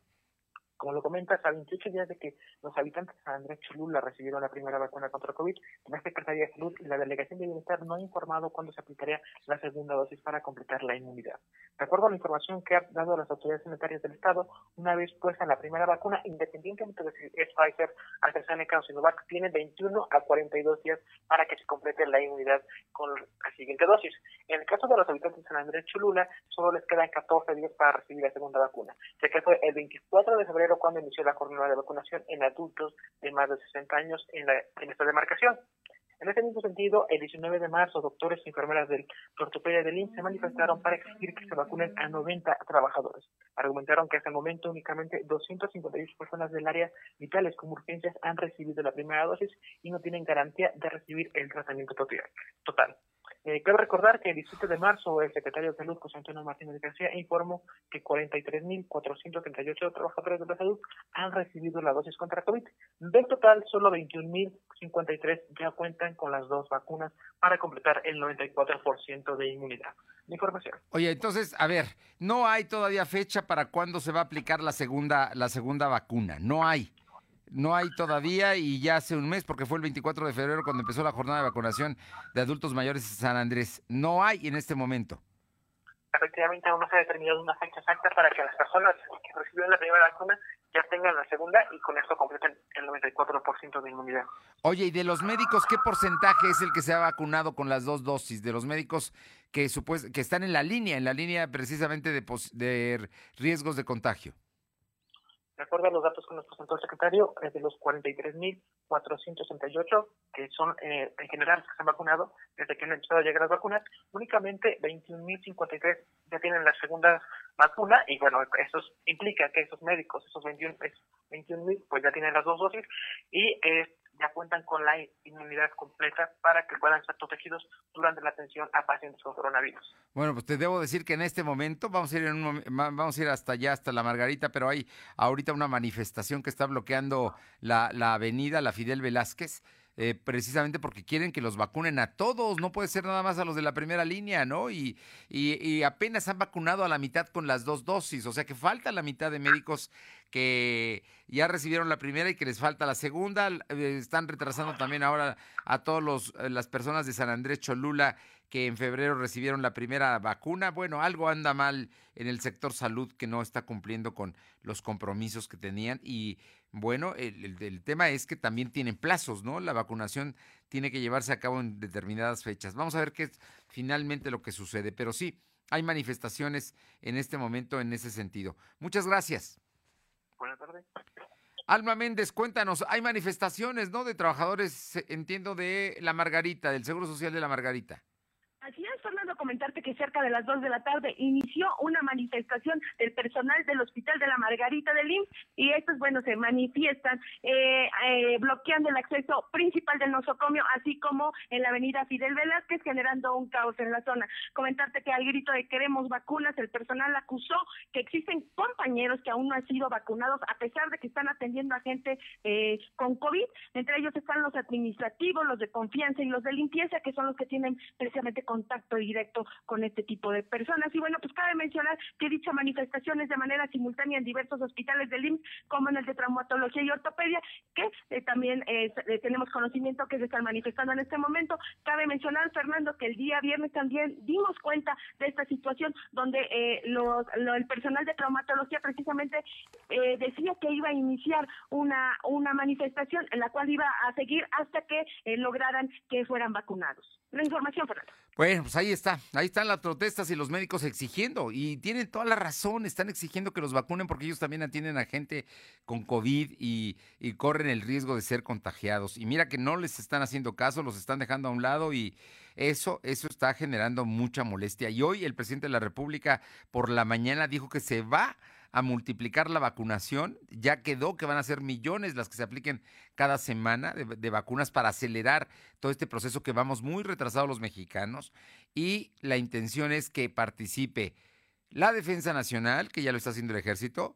Como lo comentas, a 28 días de que los habitantes de San Andrés Cholula recibieron la primera vacuna contra COVID, la Secretaría de Salud y la Delegación de Bienestar no ha informado cuándo se aplicaría la segunda dosis para completar la inmunidad. De acuerdo a la información que han dado las autoridades sanitarias del Estado, una vez puesta la primera vacuna, independientemente de si es Pfizer, AstraZeneca o Sinovac, tiene 21 a 42 días para que se complete la inmunidad con la siguiente dosis. En el caso de los habitantes de San Andrés Cholula, solo les quedan 14 días para recibir la segunda vacuna, ya que fue el 24 de febrero cuando inició la jornada de vacunación en adultos de más de 60 años en, la, en esta demarcación. En este mismo sentido, el 19 de marzo, doctores y enfermeras del ortopedia del INSS se manifestaron para exigir que se vacunen a 90 trabajadores. Argumentaron que hasta el momento únicamente 258 personas del área vitales como urgencias han recibido la primera dosis y no tienen garantía de recibir el tratamiento total. Eh, cabe recordar que el 17 de marzo el secretario de Salud, José Antonio Martínez García, informó que 43.438 trabajadores de la salud han recibido la dosis contra COVID. Del total, solo 21.053 ya cuentan con las dos vacunas para completar el 94% de inmunidad. información. Oye, entonces, a ver, no hay todavía fecha para cuándo se va a aplicar la segunda, la segunda vacuna. No hay. No hay todavía y ya hace un mes, porque fue el 24 de febrero cuando empezó la jornada de vacunación de adultos mayores en San Andrés. No hay en este momento. Efectivamente, aún no se ha determinado una fecha exacta para que las personas que recibieron la primera vacuna ya tengan la segunda y con esto completen el 94% de inmunidad. Oye, ¿y de los médicos qué porcentaje es el que se ha vacunado con las dos dosis? De los médicos que, que están en la línea, en la línea precisamente de, de riesgos de contagio. De a los datos que nos presentó el secretario, es de los 43.468 que son eh, en general que se han vacunado desde que han empezado a llegar las vacunas, únicamente 21.053 ya tienen la segunda vacuna y bueno, eso implica que esos médicos, esos 21.000, pues ya tienen las dos dosis. Y eh, ya cuentan con la inmunidad completa para que puedan estar protegidos durante la atención a pacientes con coronavirus. Bueno, pues te debo decir que en este momento vamos a ir en un, vamos a ir hasta allá, hasta la Margarita, pero hay ahorita una manifestación que está bloqueando la avenida, la Fidel Velázquez. Eh, precisamente porque quieren que los vacunen a todos, no puede ser nada más a los de la primera línea, ¿no? Y, y, y, apenas han vacunado a la mitad con las dos dosis, o sea que falta la mitad de médicos que ya recibieron la primera y que les falta la segunda. Eh, están retrasando también ahora a todas eh, las personas de San Andrés Cholula que en febrero recibieron la primera vacuna. Bueno, algo anda mal en el sector salud que no está cumpliendo con los compromisos que tenían y bueno, el, el, tema es que también tienen plazos, ¿no? La vacunación tiene que llevarse a cabo en determinadas fechas. Vamos a ver qué es finalmente lo que sucede, pero sí, hay manifestaciones en este momento en ese sentido. Muchas gracias. Buenas tardes. Alma Méndez, cuéntanos, hay manifestaciones, ¿no? De trabajadores, entiendo, de la Margarita, del Seguro Social de la Margarita. Comentarte que cerca de las dos de la tarde inició una manifestación del personal del Hospital de la Margarita del IMSS y estos, bueno, se manifiestan eh, eh, bloqueando el acceso principal del nosocomio, así como en la avenida Fidel Velázquez, generando un caos en la zona. Comentarte que al grito de queremos vacunas, el personal acusó que existen compañeros que aún no han sido vacunados, a pesar de que están atendiendo a gente eh, con COVID. Entre ellos están los administrativos, los de confianza y los de limpieza, que son los que tienen precisamente contacto directo con este tipo de personas. Y bueno, pues cabe mencionar que dicha manifestación es de manera simultánea en diversos hospitales del IMSS, como en el de traumatología y ortopedia, que eh, también eh, eh, tenemos conocimiento que se están manifestando en este momento. Cabe mencionar, Fernando, que el día viernes también dimos cuenta de esta situación donde los, el personal de traumatología precisamente decía que iba a iniciar una, una manifestación en la cual iba a seguir hasta que lograran que fueran vacunados. La información, Fernando. Bueno, pues ahí está, ahí están las protestas y los médicos exigiendo, y tienen toda la razón, están exigiendo que los vacunen porque ellos también atienden a gente con COVID y, corren el riesgo de ser contagiados. Y mira que no les están haciendo caso, los están dejando a un lado y eso, eso está generando mucha molestia. Y hoy el presidente de la República por la mañana dijo que se va a multiplicar la vacunación. Ya quedó que van a ser millones las que se apliquen cada semana de, vacunas para acelerar todo este proceso que vamos muy retrasados los mexicanos. Y la intención es que participe la Defensa Nacional, que ya lo está haciendo el ejército,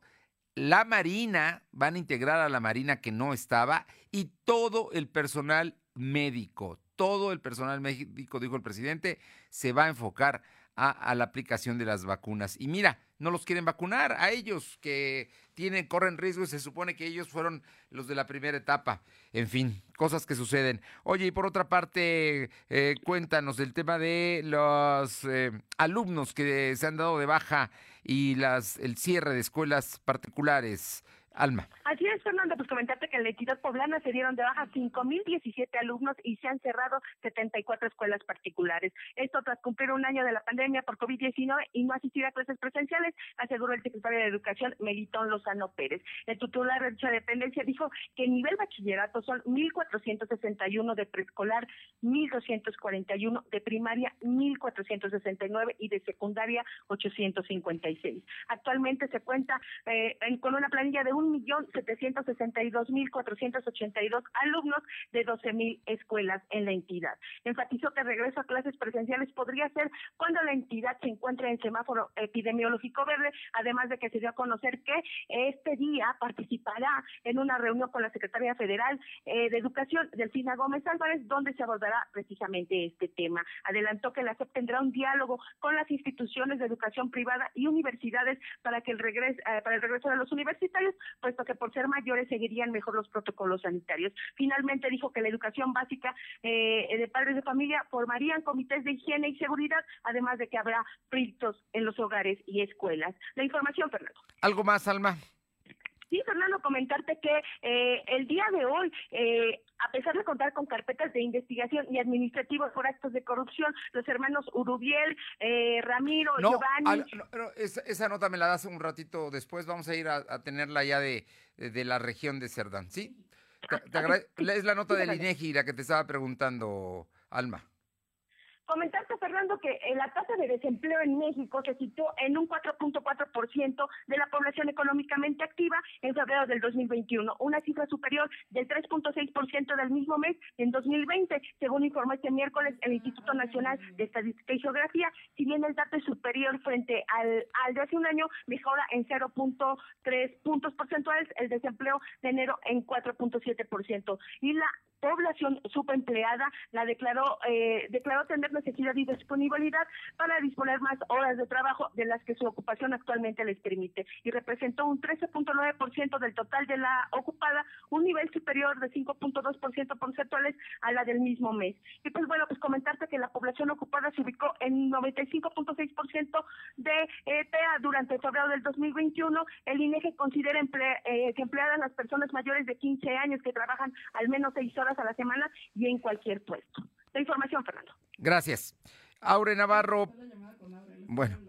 la Marina, van a integrar a la Marina que no estaba, y todo el personal médico, todo el personal médico, dijo el presidente, se va a enfocar a, la aplicación de las vacunas. Y mira, no los quieren vacunar a ellos que tienen, corren riesgo y se supone que ellos fueron los de la primera etapa. En fin, cosas que suceden. Oye, y por otra parte, eh, cuéntanos del tema de los eh, alumnos que se han dado de baja y las, el cierre de escuelas particulares. Alma. Así es, Fernando, pues comentarte que en la entidad poblana se dieron de baja 5.017 alumnos y se han cerrado 74 escuelas particulares. Esto tras cumplir un año de la pandemia por COVID-19 y no asistir a clases presenciales, aseguró el secretario de Educación, Melitón Lozano Pérez. El titular de dicha dependencia dijo que el nivel bachillerato son 1.461 de preescolar, 1.241 de primaria, 1.469 y de secundaria 856. Actualmente se cuenta eh, con una planilla de un millón setecientos sesenta y dos mil cuatrocientos ochenta y dos alumnos de doce mil escuelas en la entidad. Enfatizó que el regreso a clases presenciales podría ser cuando la entidad se encuentre en semáforo epidemiológico verde, además de que se dio a conocer que este día participará en una reunión con la Secretaría Federal eh, de Educación, Delfina Gómez Álvarez, donde se abordará precisamente este tema. Adelantó que la SEP tendrá un diálogo con las instituciones de educación privada y universidades para que el regreso, eh, para el regreso de los universitarios puesto que por ser mayores seguirían mejor los protocolos sanitarios. Finalmente dijo que la educación básica eh, de padres de familia formarían comités de higiene y seguridad, además de que habrá proyectos en los hogares y escuelas. La información, Fernando. ¿Algo más, Alma? Sí, Fernando, comentarte que eh, el día de hoy, eh, a pesar de contar con carpetas de investigación y administrativos por actos de corrupción, los hermanos Urubiel, eh, Ramiro, Giovanni. esa, nota me la das un ratito después. Vamos a ir a, tenerla ya de, de, la región de Cerdán, ¿sí? es la nota del INEGI la que te estaba preguntando, Alma. Comentarte, Fernando, que eh, la tasa de desempleo en México se situó en un 4.4% de la población económicamente activa en febrero del 2021, una cifra superior del 3.6% del mismo mes en 2020, según informó este miércoles el Instituto Nacional de Estadística y Geografía. Si bien el dato es superior frente al, al de hace un año, mejora en 0.3 puntos porcentuales el desempleo de enero en 4.7%. Y la población subempleada, la declaró, eh, declaró tener necesidad y disponibilidad para disponer más horas de trabajo de las que su ocupación actualmente les permite y representó un 13.9% del total de la ocupada, un nivel superior de 5.2% porcentuales a la del mismo mes. Y pues bueno, pues comentarte que la población ocupada se ubicó en 95.6% de eh, durante febrero del 2021. El INEGE considera eh, que empleadas las personas mayores de 15 años que trabajan al menos seis horas a la semana y en cualquier puesto. La información, Fernando. Gracias. Aure Navarro. Bueno.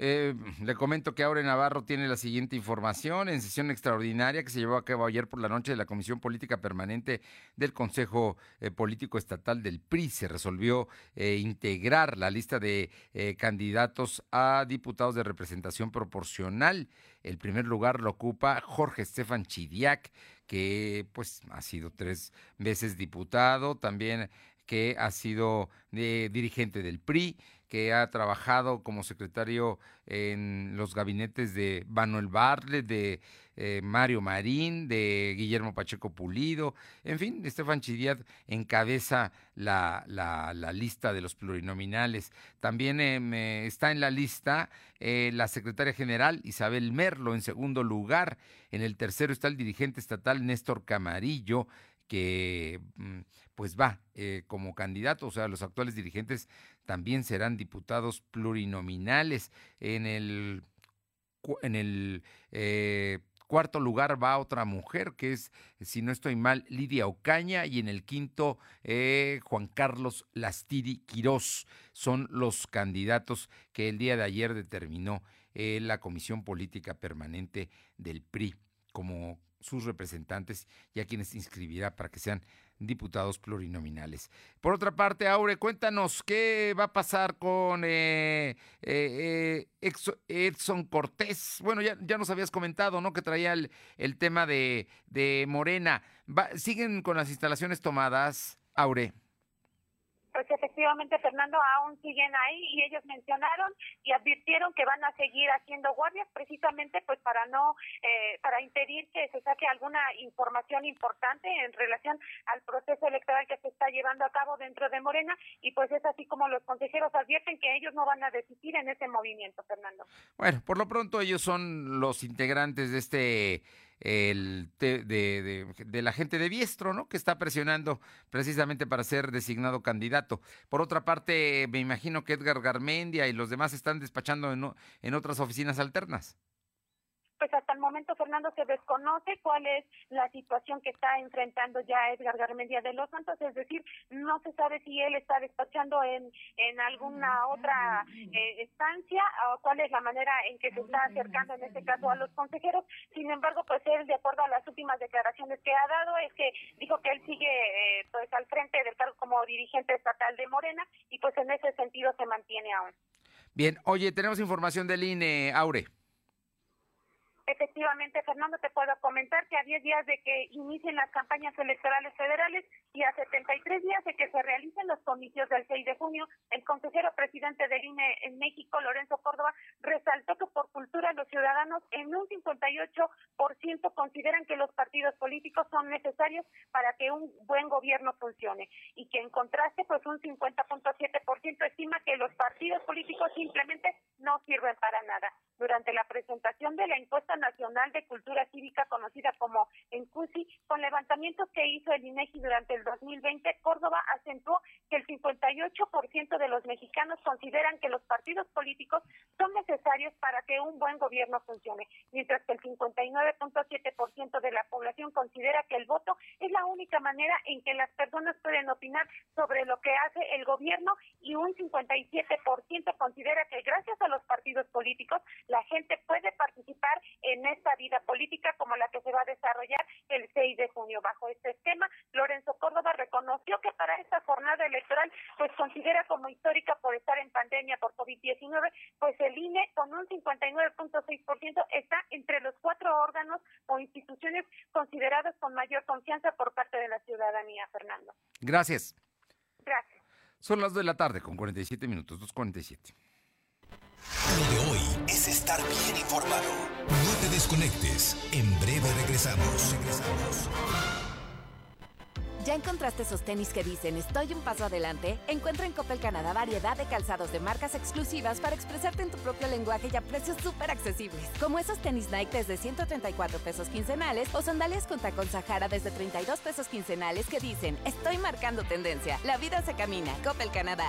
Eh, le comento que Aure Navarro tiene la siguiente información. En sesión extraordinaria que se llevó a cabo ayer por la noche de la Comisión Política Permanente del Consejo eh, Político Estatal del PRI, se resolvió eh, integrar la lista de candidatos a diputados de representación proporcional. El primer lugar lo ocupa Jorge Estefan Chidiac, que pues ha sido tres veces diputado, también que ha sido dirigente del PRI que ha trabajado como secretario en los gabinetes de Manuel Barle, de eh, Mario Marín, de Guillermo Pacheco Pulido, en fin, Estefan Chidiat encabeza la, la, lista de los plurinominales. También eh, está en la lista eh, la secretaria general Isabel Merlo en segundo lugar. En el tercero está el dirigente estatal Néstor Camarillo, que mm, pues va como candidato, o sea, los actuales dirigentes también serán diputados plurinominales. En el, en el eh, cuarto lugar va otra mujer, que es, si no estoy mal, Lidia Ocaña, y en el quinto, eh, Juan Carlos Lastiri Quirós. Son los candidatos que el día de ayer determinó eh, la Comisión Política Permanente del PRI como sus representantes y a quienes inscribirá para que sean diputados plurinominales. Por otra parte, Aure, cuéntanos qué va a pasar con eh, eh, eh, Edson Cortés. Bueno, ya, ya nos habías comentado, ¿no? Que traía el, el tema de, de Morena. ¿Siguen con las instalaciones tomadas, Aure? Pues efectivamente, Fernando, aún siguen ahí y ellos mencionaron y advirtieron que van a seguir haciendo guardias precisamente pues para no, eh, para impedir que se saque alguna información importante en relación al proceso electoral que se está llevando a cabo dentro de Morena y pues es así como los consejeros advierten que ellos no van a desistir en ese movimiento, Fernando. Bueno, por lo pronto ellos son los integrantes de este el de, de, la gente de Biestro, ¿no? Que está presionando precisamente para ser designado candidato. Por otra parte, me imagino que Edgar Garmendia y los demás están despachando en, en otras oficinas alternas momento, Fernando, se desconoce cuál es la situación que está enfrentando ya Edgar Garmendia de los Santos, es decir, no se sabe si él está despachando en, en alguna otra eh, estancia o cuál es la manera en que se está acercando en este caso a los consejeros. Sin embargo, pues él, de acuerdo a las últimas declaraciones que ha dado, es que dijo que él sigue eh, pues al frente del cargo como dirigente estatal de Morena y pues en ese sentido se mantiene aún. Bien, oye, tenemos información del INE, Aure. Efectivamente, Fernando, te puedo comentar que a 10 días de que inicien las campañas electorales federales y a 73 días de que se realicen los comicios del 6 de junio, el consejero presidente del INE en México, Lorenzo Córdoba, resaltó que por cultura los ciudadanos en un 58% consideran que los partidos políticos son necesarios para que un buen gobierno funcione y que en contraste, pues un 50.7% estima que los partidos políticos simplemente no sirven para nada. Durante la presentación de la encuesta Nacional de Cultura Cívica, conocida como ENCUSI, con levantamientos que hizo el INEGI durante el 2020, Córdoba acentuó que el 58% de los mexicanos consideran que los partidos políticos son necesarios para que un buen gobierno funcione, mientras que el 59.7% de la población considera que el voto es la única manera en que las personas pueden opinar sobre lo que hace el gobierno y un 57% considera que gracias a los partidos políticos la gente puede participar esta vida política como la que se va a desarrollar el 6 de junio. Bajo este esquema, Lorenzo Córdoba reconoció que para esta jornada electoral, pues considera como histórica por estar en pandemia por COVID-19, pues el INE con un 59.6% está entre los cuatro órganos o instituciones consideradas con mayor confianza por parte de la ciudadanía, Fernando. Gracias. Gracias. Son las 2 de la tarde con 47 minutos, 2.47. Lo de hoy es estar bien informado. Desconectes. En breve regresamos. Regresamos. ¿Ya encontraste esos tenis que dicen estoy un paso adelante? Encuentra en Coppel Canadá variedad de calzados de marcas exclusivas para expresarte en tu propio lenguaje y a precios súper accesibles. Como esos tenis Nike desde 134 pesos quincenales o sandalias con tacón Sahara desde 32 pesos quincenales que dicen estoy marcando tendencia. La vida se camina. Coppel Canadá.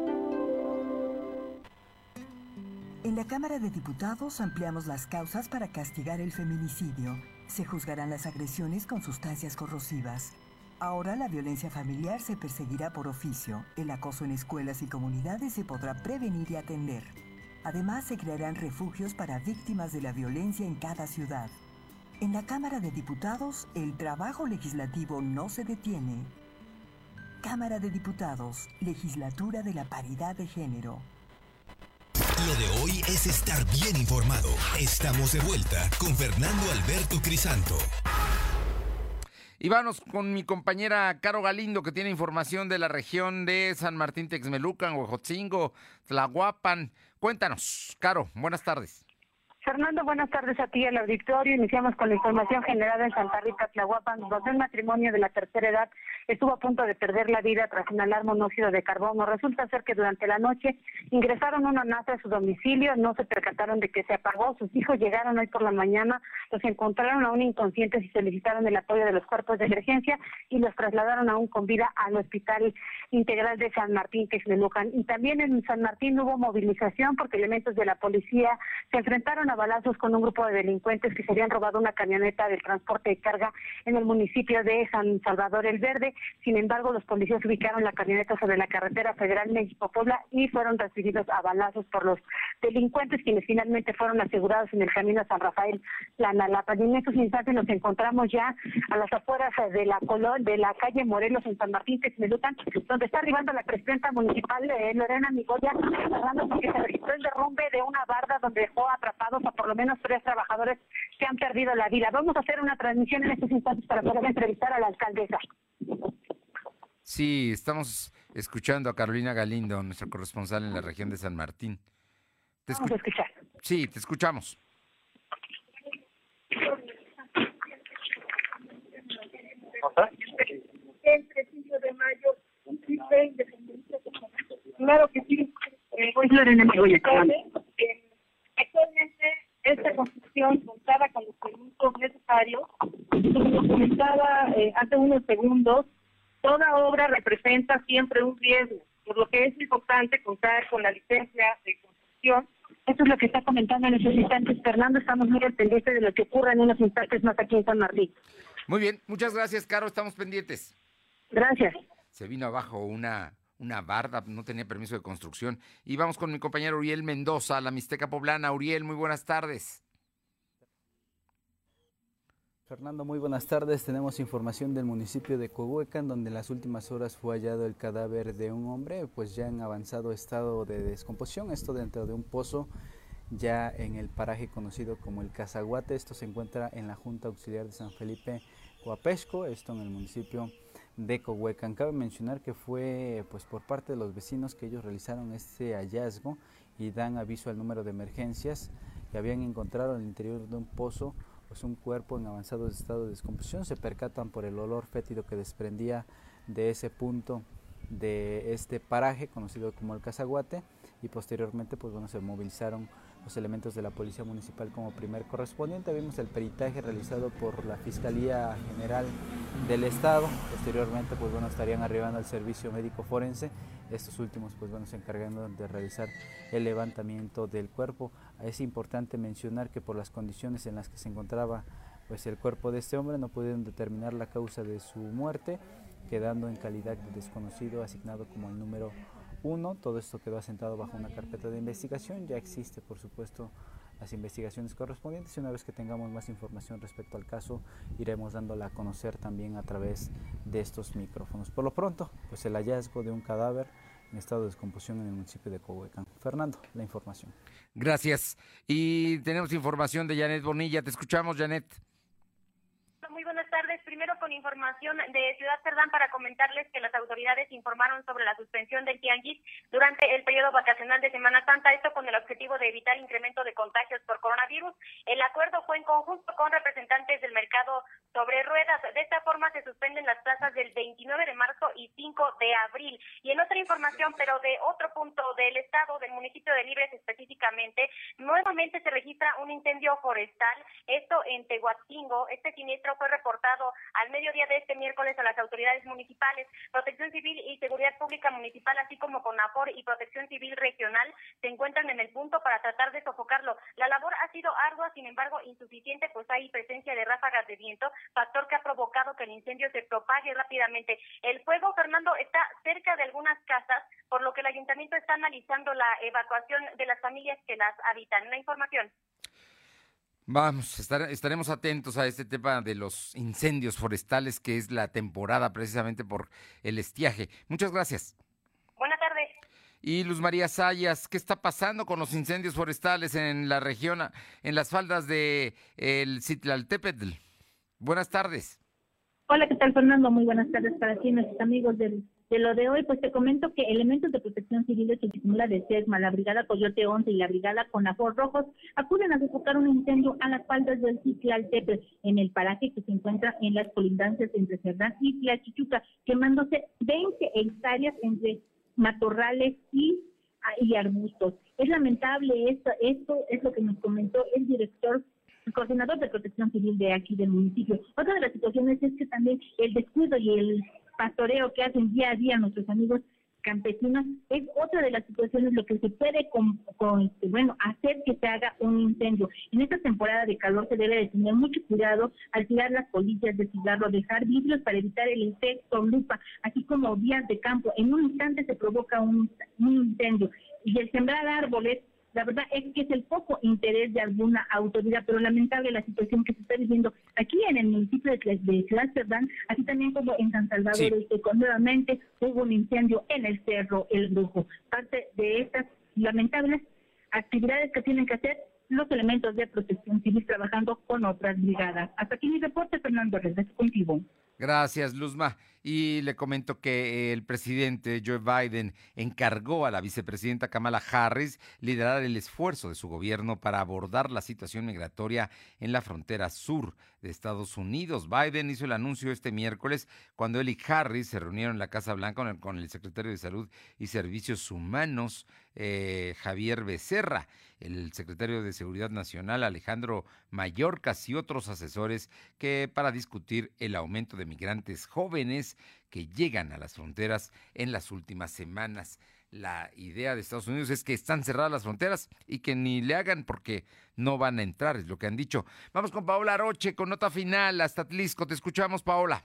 En la Cámara de Diputados ampliamos las causas para castigar el feminicidio. Se juzgarán las agresiones con sustancias corrosivas. Ahora la violencia familiar se perseguirá por oficio. El acoso en escuelas y comunidades se podrá prevenir y atender. Además, se crearán refugios para víctimas de la violencia en cada ciudad. En la Cámara de Diputados, el trabajo legislativo no se detiene. Cámara de Diputados, Legislatura de la Paridad de Género. Lo de hoy es estar bien informado. Estamos de vuelta con Fernando Alberto Crisanto. Y vamos con mi compañera Caro Galindo, que tiene información de la región de San Martín Texmelucan, Huejotzingo, Tlahuapan. Cuéntanos, Caro, buenas tardes. Fernando, buenas tardes a ti al auditorio. Iniciamos con la información generada en Santa Rita, Tlahuapan, donde un matrimonio de la tercera edad estuvo a punto de perder la vida tras inhalar monóxido de carbono. Resulta ser que durante la noche ingresaron una NASA a su domicilio, no se percataron de que se apagó. Sus hijos llegaron hoy por la mañana, los encontraron aún inconscientes y solicitaron el apoyo de los cuerpos de emergencia y los trasladaron aún con vida al Hospital Integral de San Martín, que es Melucan. Y también en San Martín hubo movilización porque elementos de la policía se enfrentaron a balazos con un grupo de delincuentes que se habían robado una camioneta del transporte de carga en el municipio de San Salvador el Verde. Sin embargo, los policías ubicaron la camioneta sobre la carretera federal México-Puebla y fueron recibidos a balazos por los delincuentes, quienes finalmente fueron asegurados en el camino a San Rafael, la Nalapa. Y en estos instantes nos encontramos ya a las afueras de la colón, de la calle Morelos en San Martín, Texmelucan, donde está arribando la presidenta municipal eh, Lorena Migoya, hablando porque se registró el derrumbe de una barda donde dejó atrapados por lo menos tres trabajadores que han perdido la vida. Vamos a hacer una transmisión en estos instantes para poder entrevistar a la alcaldesa. Sí, estamos escuchando a Carolina Galindo, nuestra corresponsal en la región de San Martín. Te Vamos a escuchar. Sí, te escuchamos. El 5 de mayo, Claro que sí. Eh, voy Lorena Migoya. Actualmente esta construcción contaba con los permisos necesarios. Como comentaba eh, hace unos segundos, toda obra representa siempre un riesgo, por lo que es importante contar con la licencia de construcción. Esto es lo que está comentando en estos instantes Fernando. Estamos muy al pendiente de lo que ocurra en unos instantes más aquí en San Martín. Muy bien, muchas gracias, Caro. Estamos pendientes. Gracias. Se vino abajo una una barda, no tenía permiso de construcción. Y vamos con mi compañero Uriel Mendoza, la Mixteca Poblana. Uriel, muy buenas tardes. Fernando, muy buenas tardes. Tenemos información del municipio de Cohuecan, donde en las últimas horas fue hallado el cadáver de un hombre, pues ya en avanzado estado de descomposición, esto dentro de un pozo ya en el paraje conocido como el Cazaguate. Esto se encuentra en la Junta Auxiliar de San Felipe Coapesco, esto en el municipio de Cohuecan. Cabe mencionar que fue pues por parte de los vecinos que ellos realizaron este hallazgo y dan aviso al número de emergencias que habían encontrado en el interior de un pozo pues un cuerpo en avanzado estado de descomposición. Se percatan por el olor fétido que desprendía de ese punto de este paraje conocido como el Cazaguate y posteriormente pues bueno se movilizaron los elementos de la Policía Municipal como primer correspondiente. Vimos el peritaje realizado por la Fiscalía General del Estado. Posteriormente, pues bueno, estarían arribando al servicio médico forense. Estos últimos, pues bueno, se encargando de realizar el levantamiento del cuerpo. Es importante mencionar que por las condiciones en las que se encontraba pues el cuerpo de este hombre no pudieron determinar la causa de su muerte, quedando en calidad de desconocido asignado como el número uno, todo esto quedó asentado bajo una carpeta de investigación. Ya existe, por supuesto, las investigaciones correspondientes y una vez que tengamos más información respecto al caso iremos dándola a conocer también a través de estos micrófonos. Por lo pronto, pues el hallazgo de un cadáver en estado de descomposición en el municipio de Cohuecán. Fernando, la información. Gracias. Y tenemos información de Janet Bonilla. Te escuchamos, Janet. Primero con información de Ciudad Cerdán para comentarles que las autoridades informaron sobre la suspensión del tianguis durante el periodo vacacional de Semana Santa, esto con el objetivo de evitar incremento de contagios por coronavirus. El acuerdo fue en conjunto con representantes del mercado sobre ruedas. De esta forma se suspenden las plazas del 29 de marzo y 5 de abril. Y en otra información, pero de otro punto del estado, del municipio de Libres específicamente, nuevamente se registra un incendio forestal, esto en Tehuatingo. Este siniestro fue reportado al mediodía de este miércoles a las autoridades municipales. Protección Civil y Seguridad Pública Municipal, así como CONAFOR y Protección Civil Regional, se encuentran en el punto para tratar de sofocarlo. La labor ha sido ardua, sin embargo, insuficiente, pues hay presencia de ráfagas de viento, factor que ha provocado que el incendio se propague rápidamente. El fuego, Fernando, está cerca de algunas casas, por lo que el ayuntamiento está analizando la evacuación de las familias que las habitan. Una información. Vamos, estar, estaremos atentos a este tema de los incendios forestales, que es la temporada precisamente por el estiaje. Muchas gracias. Buenas tardes. Y Luz María Sayas, ¿qué está pasando con los incendios forestales en la región, en las faldas de el Citlaltépetl? Buenas tardes. Hola, ¿qué tal Fernando? Muy buenas tardes para ti, nuestros amigos del de lo de hoy, pues te comento que elementos de protección civil de Chiquimula de SESMA, la Brigada Coyote 11 y la Brigada Conafor Rojos acuden a sofocar un incendio a las faldas del Ciclaltepe, en el paraje que se encuentra en las colindancias entre Cerdán y Tlachichuca, quemándose 20 hectáreas entre matorrales y, y arbustos. Es lamentable esto, esto es lo que nos comentó el director el coordinador de protección civil de aquí del municipio. Otra de las situaciones es que también el descuido y el pastoreo que hacen día a día nuestros amigos campesinos es otra de las situaciones lo que se puede con, este, bueno hacer que se haga un incendio. En esta temporada de calor se debe de tener mucho cuidado al tirar las polillas de cigarro dejar vidrios para evitar el insecto lupa así como vías de campo. En un instante se provoca un, un incendio y el sembrar árboles la verdad es que es el poco interés de alguna autoridad, pero lamentable la situación que se está viviendo aquí en el municipio de, de así también como en San Salvador, sí. Este, nuevamente hubo un incendio en el Cerro El Brujo. Parte de estas lamentables actividades que tienen que hacer los elementos de protección civil trabajando con otras brigadas. Hasta aquí mi reporte, Fernando, regreso contigo. Gracias, Luzma. Y le comento que el presidente Joe Biden encargó a la vicepresidenta Kamala Harris liderar el esfuerzo de su gobierno para abordar la situación migratoria en la frontera sur de Estados Unidos. Biden hizo el anuncio este miércoles cuando él y Harris se reunieron en la Casa Blanca con el, secretario de Salud y Servicios Humanos, eh, Javier Becerra, el secretario de Seguridad Nacional, Alejandro Mayorkas y otros asesores que para discutir el aumento de migrantes jóvenes que llegan a las fronteras en las últimas semanas. La idea de Estados Unidos es que están cerradas las fronteras y que ni le hagan porque no van a entrar, es lo que han dicho. Vamos con Paola Roche con nota final hasta Tlisco. Te escuchamos, Paola.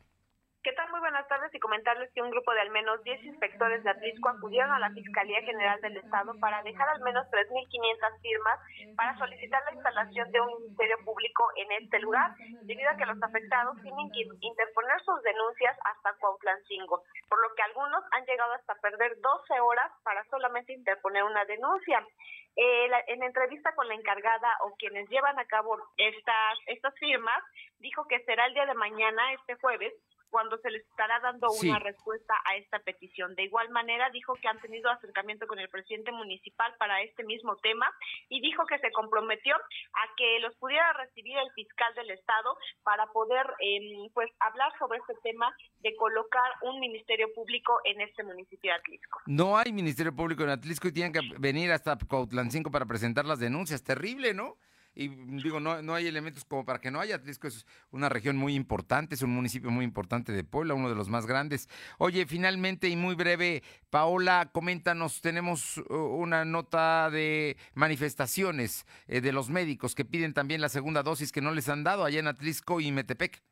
Y comentarles que un grupo de al menos 10 inspectores de Atlisco acudieron a la Fiscalía General del Estado para dejar al menos 3.500 firmas para solicitar la instalación de un ministerio público en este lugar, debido a que los afectados tienen que interponer sus denuncias hasta Cuautlancingo, por lo que algunos han llegado hasta perder 12 horas para solamente interponer una denuncia. Eh, en entrevista con la encargada o quienes llevan a cabo estas, estas firmas, dijo que será el día de mañana, este jueves, cuando se les estará dando una respuesta a esta petición. De igual manera, dijo que han tenido acercamiento con el presidente municipal para este mismo tema y dijo que se comprometió a que los pudiera recibir el fiscal del estado para poder em, pues hablar sobre este tema de colocar un ministerio público en este municipio de Atlisco. No hay ministerio público en Atlisco y tienen que venir hasta Cuautlancingo para presentar las denuncias. Terrible, ¿no? Y digo, no, no hay elementos como para que no haya. Atlisco es una región muy importante, es un municipio muy importante de Puebla, uno de los más grandes. Oye, finalmente y muy breve, Paola, coméntanos, tenemos uh, una nota de manifestaciones eh, de los médicos que piden también la segunda dosis que no les han dado allá en Atlisco y Metepec.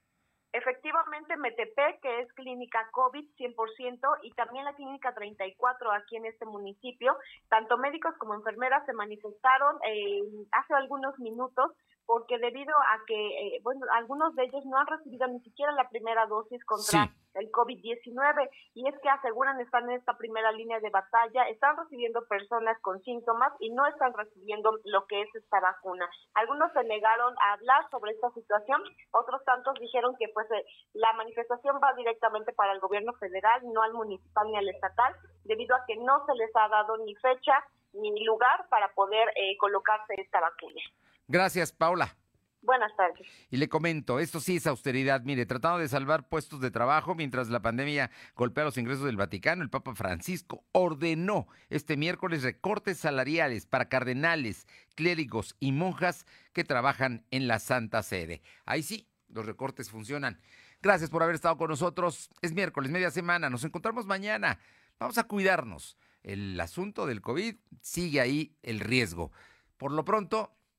Puente Metepec, que es clínica COVID 100%, y también la clínica 34 aquí en este municipio. Tanto médicos como enfermeras se manifestaron eh, hace algunos minutos porque debido a que, eh, bueno, algunos de ellos no han recibido ni siquiera la primera dosis contra el COVID-19 y es que aseguran están en esta primera línea de batalla, están recibiendo personas con síntomas y no están recibiendo lo que es esta vacuna. Algunos se negaron a hablar sobre esta situación, otros tantos dijeron que pues eh, la manifestación va directamente para el gobierno federal, no al municipal ni al estatal, debido a que no se les ha dado ni fecha ni lugar para poder eh, colocarse esta vacuna. Gracias, Paula. Buenas tardes. Y le comento, esto sí es austeridad. Mire, tratando de salvar puestos de trabajo mientras la pandemia golpea los ingresos del Vaticano, el Papa Francisco ordenó este miércoles recortes salariales para cardenales, clérigos y monjas que trabajan en la Santa Sede. Ahí sí, los recortes funcionan. Gracias por haber estado con nosotros. Es miércoles, media semana. Nos encontramos mañana. Vamos a cuidarnos. El asunto del COVID sigue ahí el riesgo. Por lo pronto,